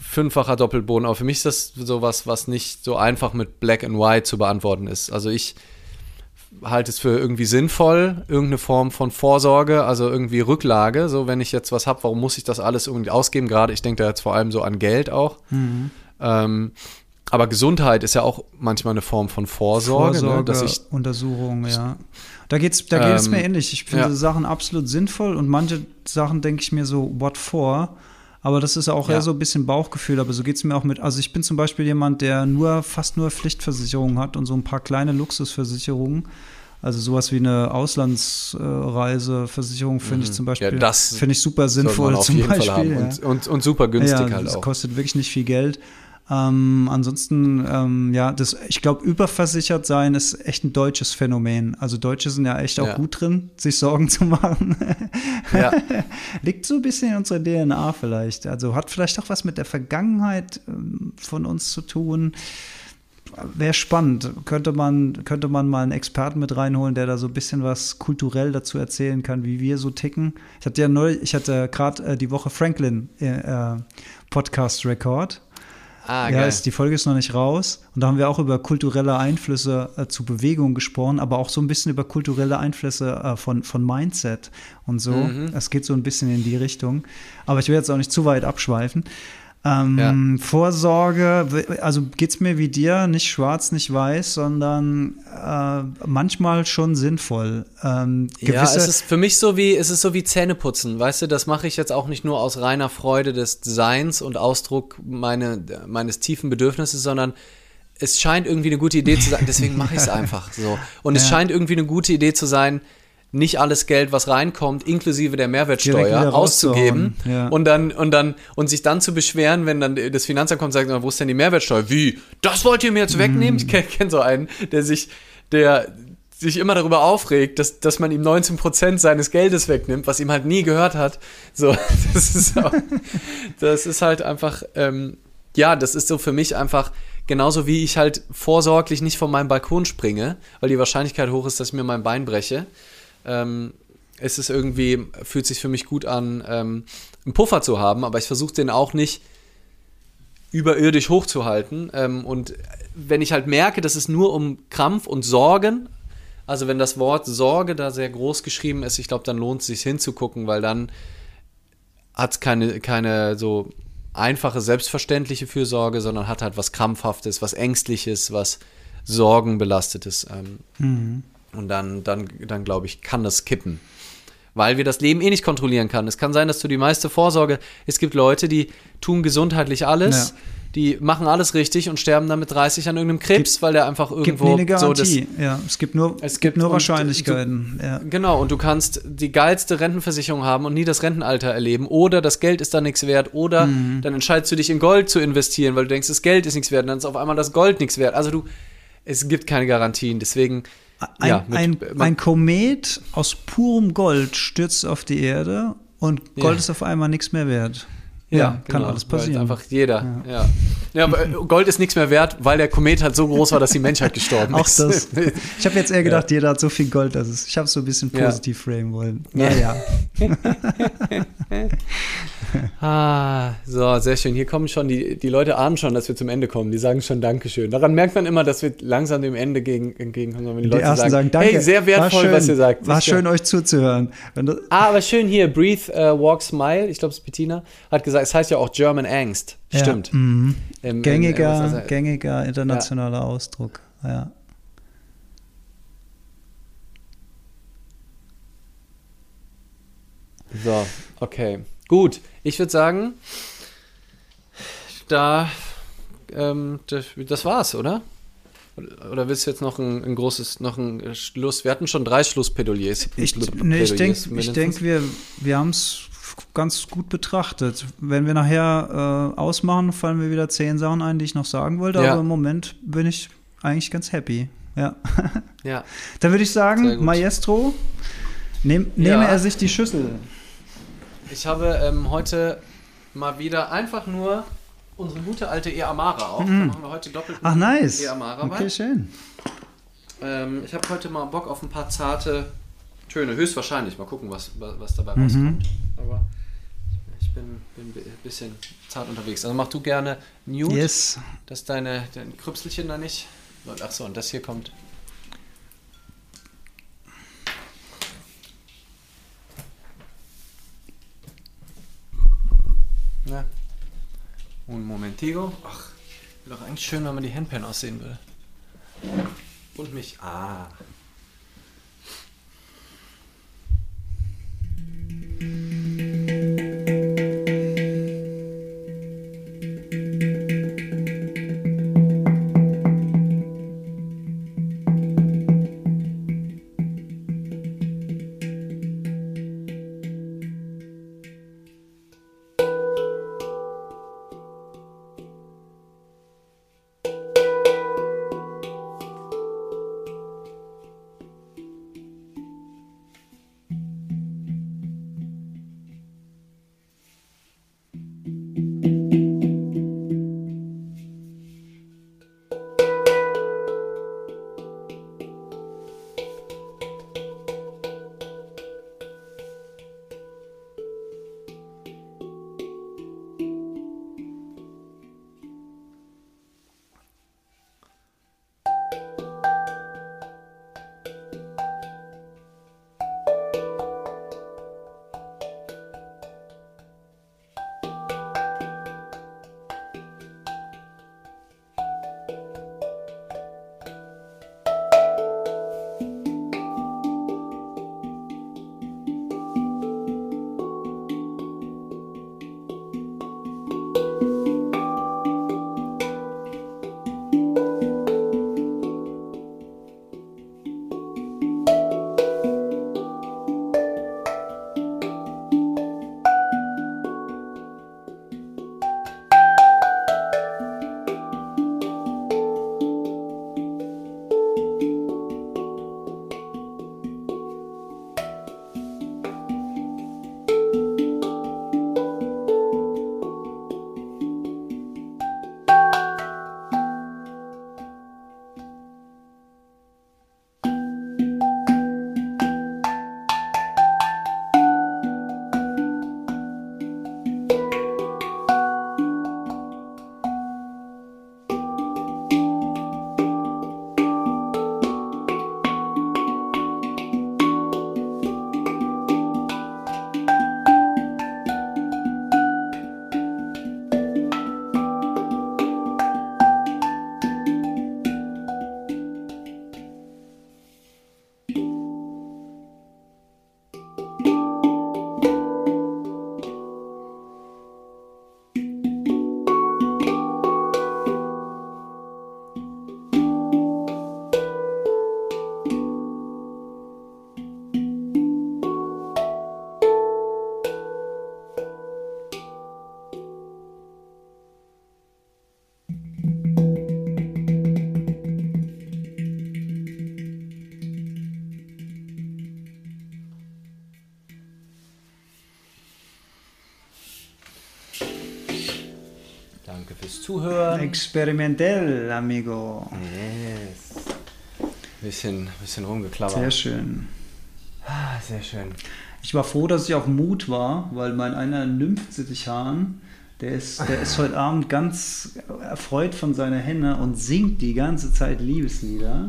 Speaker 1: fünffacher Doppelboden. Aber für mich ist das sowas, was nicht so einfach mit Black and White zu beantworten ist. Also ich halte es für irgendwie sinnvoll, irgendeine Form von Vorsorge, also irgendwie Rücklage. So, wenn ich jetzt was habe, warum muss ich das alles irgendwie ausgeben? Gerade, ich denke da jetzt vor allem so an Geld auch.
Speaker 2: Mhm.
Speaker 1: Ähm, aber Gesundheit ist ja auch manchmal eine Form von Vorsorge, ne? dass ich
Speaker 2: Untersuchung, ja. Da geht's, da geht es
Speaker 1: Ähm,
Speaker 2: mir ähnlich. Ich finde
Speaker 1: ja.
Speaker 2: Sachen absolut sinnvoll und manche Sachen denke ich mir so, what for? Aber das ist auch
Speaker 1: Ja.
Speaker 2: eher so ein bisschen Bauchgefühl, aber so geht es mir auch mit. Also ich bin zum Beispiel jemand, der nur fast nur Pflichtversicherungen hat und so ein paar kleine Luxusversicherungen. Also sowas wie eine Auslandsreiseversicherung finde ich zum Beispiel.
Speaker 1: Mhm. Ja, das
Speaker 2: finde ich super sinnvoll
Speaker 1: auf *laughs*
Speaker 2: zum
Speaker 1: jeden
Speaker 2: Beispiel.
Speaker 1: Fall haben. Und, und, und super günstig
Speaker 2: ja,
Speaker 1: halt
Speaker 2: das
Speaker 1: auch.
Speaker 2: kostet wirklich nicht viel Geld. Ähm, ansonsten, ähm, ja, das, ich glaube, überversichert sein ist echt ein deutsches Phänomen. Also Deutsche sind ja echt auch
Speaker 1: Ja.
Speaker 2: gut drin, sich Sorgen zu machen.
Speaker 1: Ja. *laughs*
Speaker 2: Liegt so ein bisschen in unserer DNA vielleicht. Also hat vielleicht auch was mit der Vergangenheit ähm, von uns zu tun. Wäre spannend. Könnte man, könnte man mal einen Experten mit reinholen, der da so ein bisschen was kulturell dazu erzählen kann, wie wir so ticken. Ich hatte ja neu, ich hatte gerade äh, die Woche Franklin äh, äh, Podcast Record.
Speaker 1: Ah,
Speaker 2: ja,
Speaker 1: geil.
Speaker 2: ist, die Folge ist noch nicht raus. Und da haben wir auch über kulturelle Einflüsse äh, zu Bewegung gesprochen, aber auch so ein bisschen über kulturelle Einflüsse äh, von, von Mindset und so.
Speaker 1: Mhm.
Speaker 2: Es geht so ein bisschen in die Richtung. Aber ich will jetzt auch nicht zu weit abschweifen. Ähm,
Speaker 1: Ja.
Speaker 2: Vorsorge, also geht es mir wie dir, nicht schwarz, nicht weiß, sondern äh, manchmal schon sinnvoll. Ähm,
Speaker 1: Ja, es ist für mich so wie, es ist so wie Zähneputzen, weißt du, das mache ich jetzt auch nicht nur aus reiner Freude des Seins und Ausdruck meine, meines tiefen Bedürfnisses, sondern es scheint irgendwie eine gute Idee zu sein, deswegen mache ich es *laughs* einfach so. Und es
Speaker 2: Ja.
Speaker 1: scheint irgendwie eine gute Idee zu sein, nicht alles Geld, was reinkommt, inklusive der Mehrwertsteuer, auszugeben
Speaker 2: ja.
Speaker 1: und dann und dann und sich dann zu beschweren, wenn dann das Finanzamt kommt und sagt, wo ist denn die Mehrwertsteuer? Wie? Das wollt ihr mir jetzt wegnehmen? Ich kenne kenn so einen, der sich, der sich immer darüber aufregt, dass, dass man ihm 19% seines Geldes wegnimmt, was ihm halt nie gehört hat. So, *laughs* das ist, auch, das ist halt einfach, ähm, ja, das ist so für mich einfach genauso wie ich halt vorsorglich nicht von meinem Balkon springe, weil die Wahrscheinlichkeit hoch ist, dass ich mir mein Bein breche. Ähm, ist es irgendwie, fühlt sich für mich gut an, ähm, einen Puffer zu haben, aber ich versuche den auch nicht überirdisch hochzuhalten. Ähm, und wenn ich halt merke, dass es nur um Krampf und Sorgen, also wenn das Wort Sorge da sehr groß geschrieben ist, ich glaube, dann lohnt es sich hinzugucken, weil dann hat es keine, keine so einfache, selbstverständliche Fürsorge, sondern hat halt was Krampfhaftes, was Ängstliches, was Sorgenbelastetes. Ähm, Und dann, dann, dann glaube ich, kann das kippen. Weil wir das Leben eh nicht kontrollieren kann. Es kann sein, dass du die meiste Vorsorge, es gibt Leute, die tun gesundheitlich alles,
Speaker 2: Ja.
Speaker 1: die machen alles richtig und sterben dann mit 30 an irgendeinem Krebs, weil der einfach
Speaker 2: gibt
Speaker 1: irgendwo
Speaker 2: nie eine
Speaker 1: so das,
Speaker 2: Garantie. ja, es gibt nur,
Speaker 1: Es
Speaker 2: gibt
Speaker 1: gibt-
Speaker 2: nur Wahrscheinlichkeiten. ja.
Speaker 1: Genau, und du kannst die geilste Rentenversicherung haben und nie das Rentenalter erleben. Oder das Geld ist dann nichts wert. Oder
Speaker 2: Mhm.
Speaker 1: dann entscheidest du dich in Gold zu investieren, weil du denkst, das Geld ist nichts wert. Und dann ist auf einmal das Gold nichts wert. Also du, es gibt keine Garantien. Deswegen,
Speaker 2: Ein,
Speaker 1: ja, mit-
Speaker 2: ein, ein Komet aus purem Gold stürzt auf die Erde und Gold
Speaker 1: Ja.
Speaker 2: ist auf einmal nichts mehr wert. Ja, kann
Speaker 1: genau,
Speaker 2: alles
Speaker 1: weil
Speaker 2: passieren.
Speaker 1: Einfach jeder, ja. ja. aber äh, Gold ist nichts mehr wert, weil der Komet halt so groß war, dass die Menschheit gestorben
Speaker 2: Auch
Speaker 1: ist.
Speaker 2: das. *laughs* Ich habe jetzt eher gedacht, jeder hat so viel Gold, dass es. Ich habe es so ein bisschen
Speaker 1: Ja.
Speaker 2: positiv framen wollen. Naja. *laughs*
Speaker 1: Ah, so, sehr schön. Hier kommen schon, die, die Leute ahnen schon, dass wir zum Ende kommen. Die sagen schon Dankeschön. Daran merkt man immer, dass wir langsam dem Ende gegen, entgegenkommen. Wenn die,
Speaker 2: Die
Speaker 1: Leute
Speaker 2: ersten sagen, danke.
Speaker 1: Hey, sehr wertvoll,
Speaker 2: schön,
Speaker 1: was ihr sagt.
Speaker 2: War schön, euch zuzuhören.
Speaker 1: Ah, aber schön hier, Breathe, äh, Walk, Smile, ich glaube, es ist Bettina, hat gesagt, es heißt ja auch German Angst.
Speaker 2: Ja,
Speaker 1: Stimmt.
Speaker 2: mhm.
Speaker 1: Im- im-
Speaker 2: Gängiger,
Speaker 1: also-
Speaker 2: gängiger internationaler Ausdruck. ja.
Speaker 1: So, okay. Gut, ich würde sagen, da, ähm, das, das war's, oder? Oder willst du jetzt noch ein, ein, großes, noch ein Schluss? Wir hatten schon drei Schlussplädoyers.
Speaker 2: Ich, nee, ich denke, ich denk, wir, wir haben es ganz gut betrachtet. Wenn wir nachher äh, ausmachen, fallen mir wieder zehn Sachen ein, die ich noch sagen wollte. Ja. Aber im Moment bin ich eigentlich ganz happy. Ja.
Speaker 1: ja. *laughs*
Speaker 2: Dann würde ich sagen, Maestro, nehm, nehme ja. er sich die Schüssel.
Speaker 1: Ich habe ähm, heute mal wieder einfach nur unsere gute alte E Amara auf. Mhm. Da machen wir heute doppelt
Speaker 2: Ach, nice.
Speaker 1: E Amara
Speaker 2: Okay, bei. schön.
Speaker 1: Ähm, ich habe heute mal Bock auf ein paar zarte Töne. Höchstwahrscheinlich. Mal gucken, was, was dabei mhm. rauskommt. Aber ich bin, bin ein bisschen zart unterwegs. Also mach du gerne Nude,
Speaker 2: yes.
Speaker 1: dass deine dein Krüpselchen da nicht. Achso, und das hier kommt Ne? Un momentigo. Ach, wäre doch eigentlich schön, wenn man die Handpan aussehen würde. Und mich. Ah. Thank you. Zuhören.
Speaker 2: Experimentell, amigo.
Speaker 1: Yes. Bisschen, bisschen rumgeklappert.
Speaker 2: Sehr schön.
Speaker 1: Ah, sehr schön.
Speaker 2: Ich war froh, dass ich auf Mut war, weil mein einer Nymphsittichhahn, der ist, der ist heute Abend ganz erfreut von seiner Henne und singt die ganze Zeit Liebeslieder.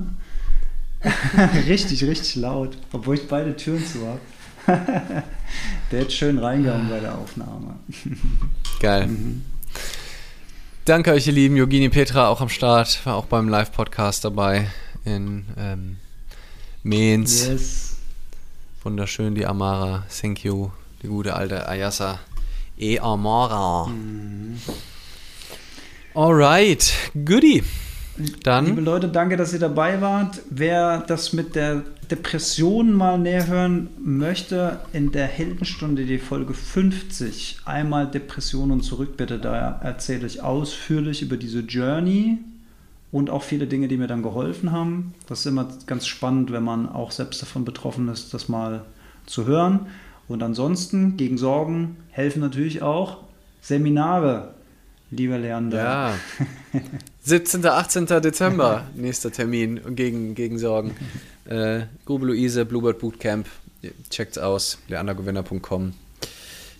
Speaker 2: *laughs* richtig, richtig laut, obwohl ich beide Türen zu habe. *laughs* der hat schön reingehauen bei der Aufnahme.
Speaker 1: Geil. Mhm. Danke euch, ihr Lieben. Jogini Petra auch am Start, war auch beim Live-Podcast dabei in ähm, Mainz.
Speaker 2: Yes.
Speaker 1: Wunderschön, die Amara. Thank you. Die gute alte Ayasa. E Amara. Alright, goodie.
Speaker 2: Liebe
Speaker 1: Dann,
Speaker 2: Leute, danke, dass ihr dabei wart. Wer das mit der Depression mal näher hören möchte, in der Heldenstunde die Folge 50, einmal Depression und zurück bitte, da erzähle ich ausführlich über diese Journey und auch viele Dinge, die mir dann geholfen haben. Das ist immer ganz spannend, wenn man auch selbst davon betroffen ist, das mal zu hören. Und ansonsten, gegen Sorgen helfen natürlich auch Seminare, lieber Lernender.
Speaker 1: ja. 17. 18. Dezember, *laughs* nächster Termin gegen, gegen Sorgen. Äh, Grube Luise, Bluebird Bootcamp. Checkt's aus. leandergewinner.com.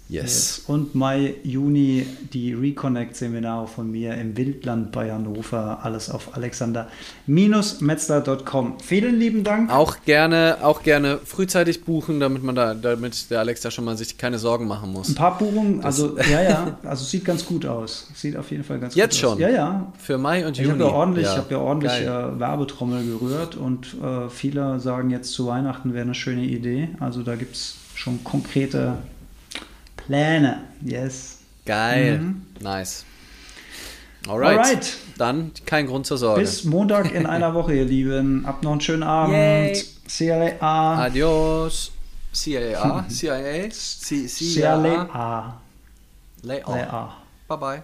Speaker 1: Yes.
Speaker 2: Yes. Und Mai, Juni die Reconnect-Seminare von mir im Wildland bei Hannover. Alles auf alexander-metzler.com. Vielen lieben Dank.
Speaker 1: Auch gerne, auch gerne frühzeitig buchen, damit man da, damit der Alex da schon mal sich keine Sorgen machen muss.
Speaker 2: Ein paar Buchungen, also ja, ja, also sieht ganz gut aus. Sieht auf jeden Fall ganz
Speaker 1: Jetzt
Speaker 2: gut aus.
Speaker 1: schon?
Speaker 2: Ja, ja.
Speaker 1: Für Mai und
Speaker 2: Ich
Speaker 1: Juni.
Speaker 2: habe ja ordentlich,
Speaker 1: Ja.
Speaker 2: ich hab ja ordentlich äh, Werbetrommel gerührt und äh, viele sagen jetzt zu Weihnachten wäre eine schöne Idee. Also da gibt es schon konkrete Pläne. Yes.
Speaker 1: Geil.
Speaker 2: Mhm.
Speaker 1: Nice. Alright.
Speaker 2: Alright.
Speaker 1: Dann kein Grund zur Sorge.
Speaker 2: Bis Montag in *laughs* einer Woche, ihr Lieben. Habt noch einen schönen Abend.
Speaker 1: Yay.
Speaker 2: CLA.
Speaker 1: Adios. CIA. *laughs* CIA.
Speaker 2: CLA. CLA.
Speaker 1: Bye bye.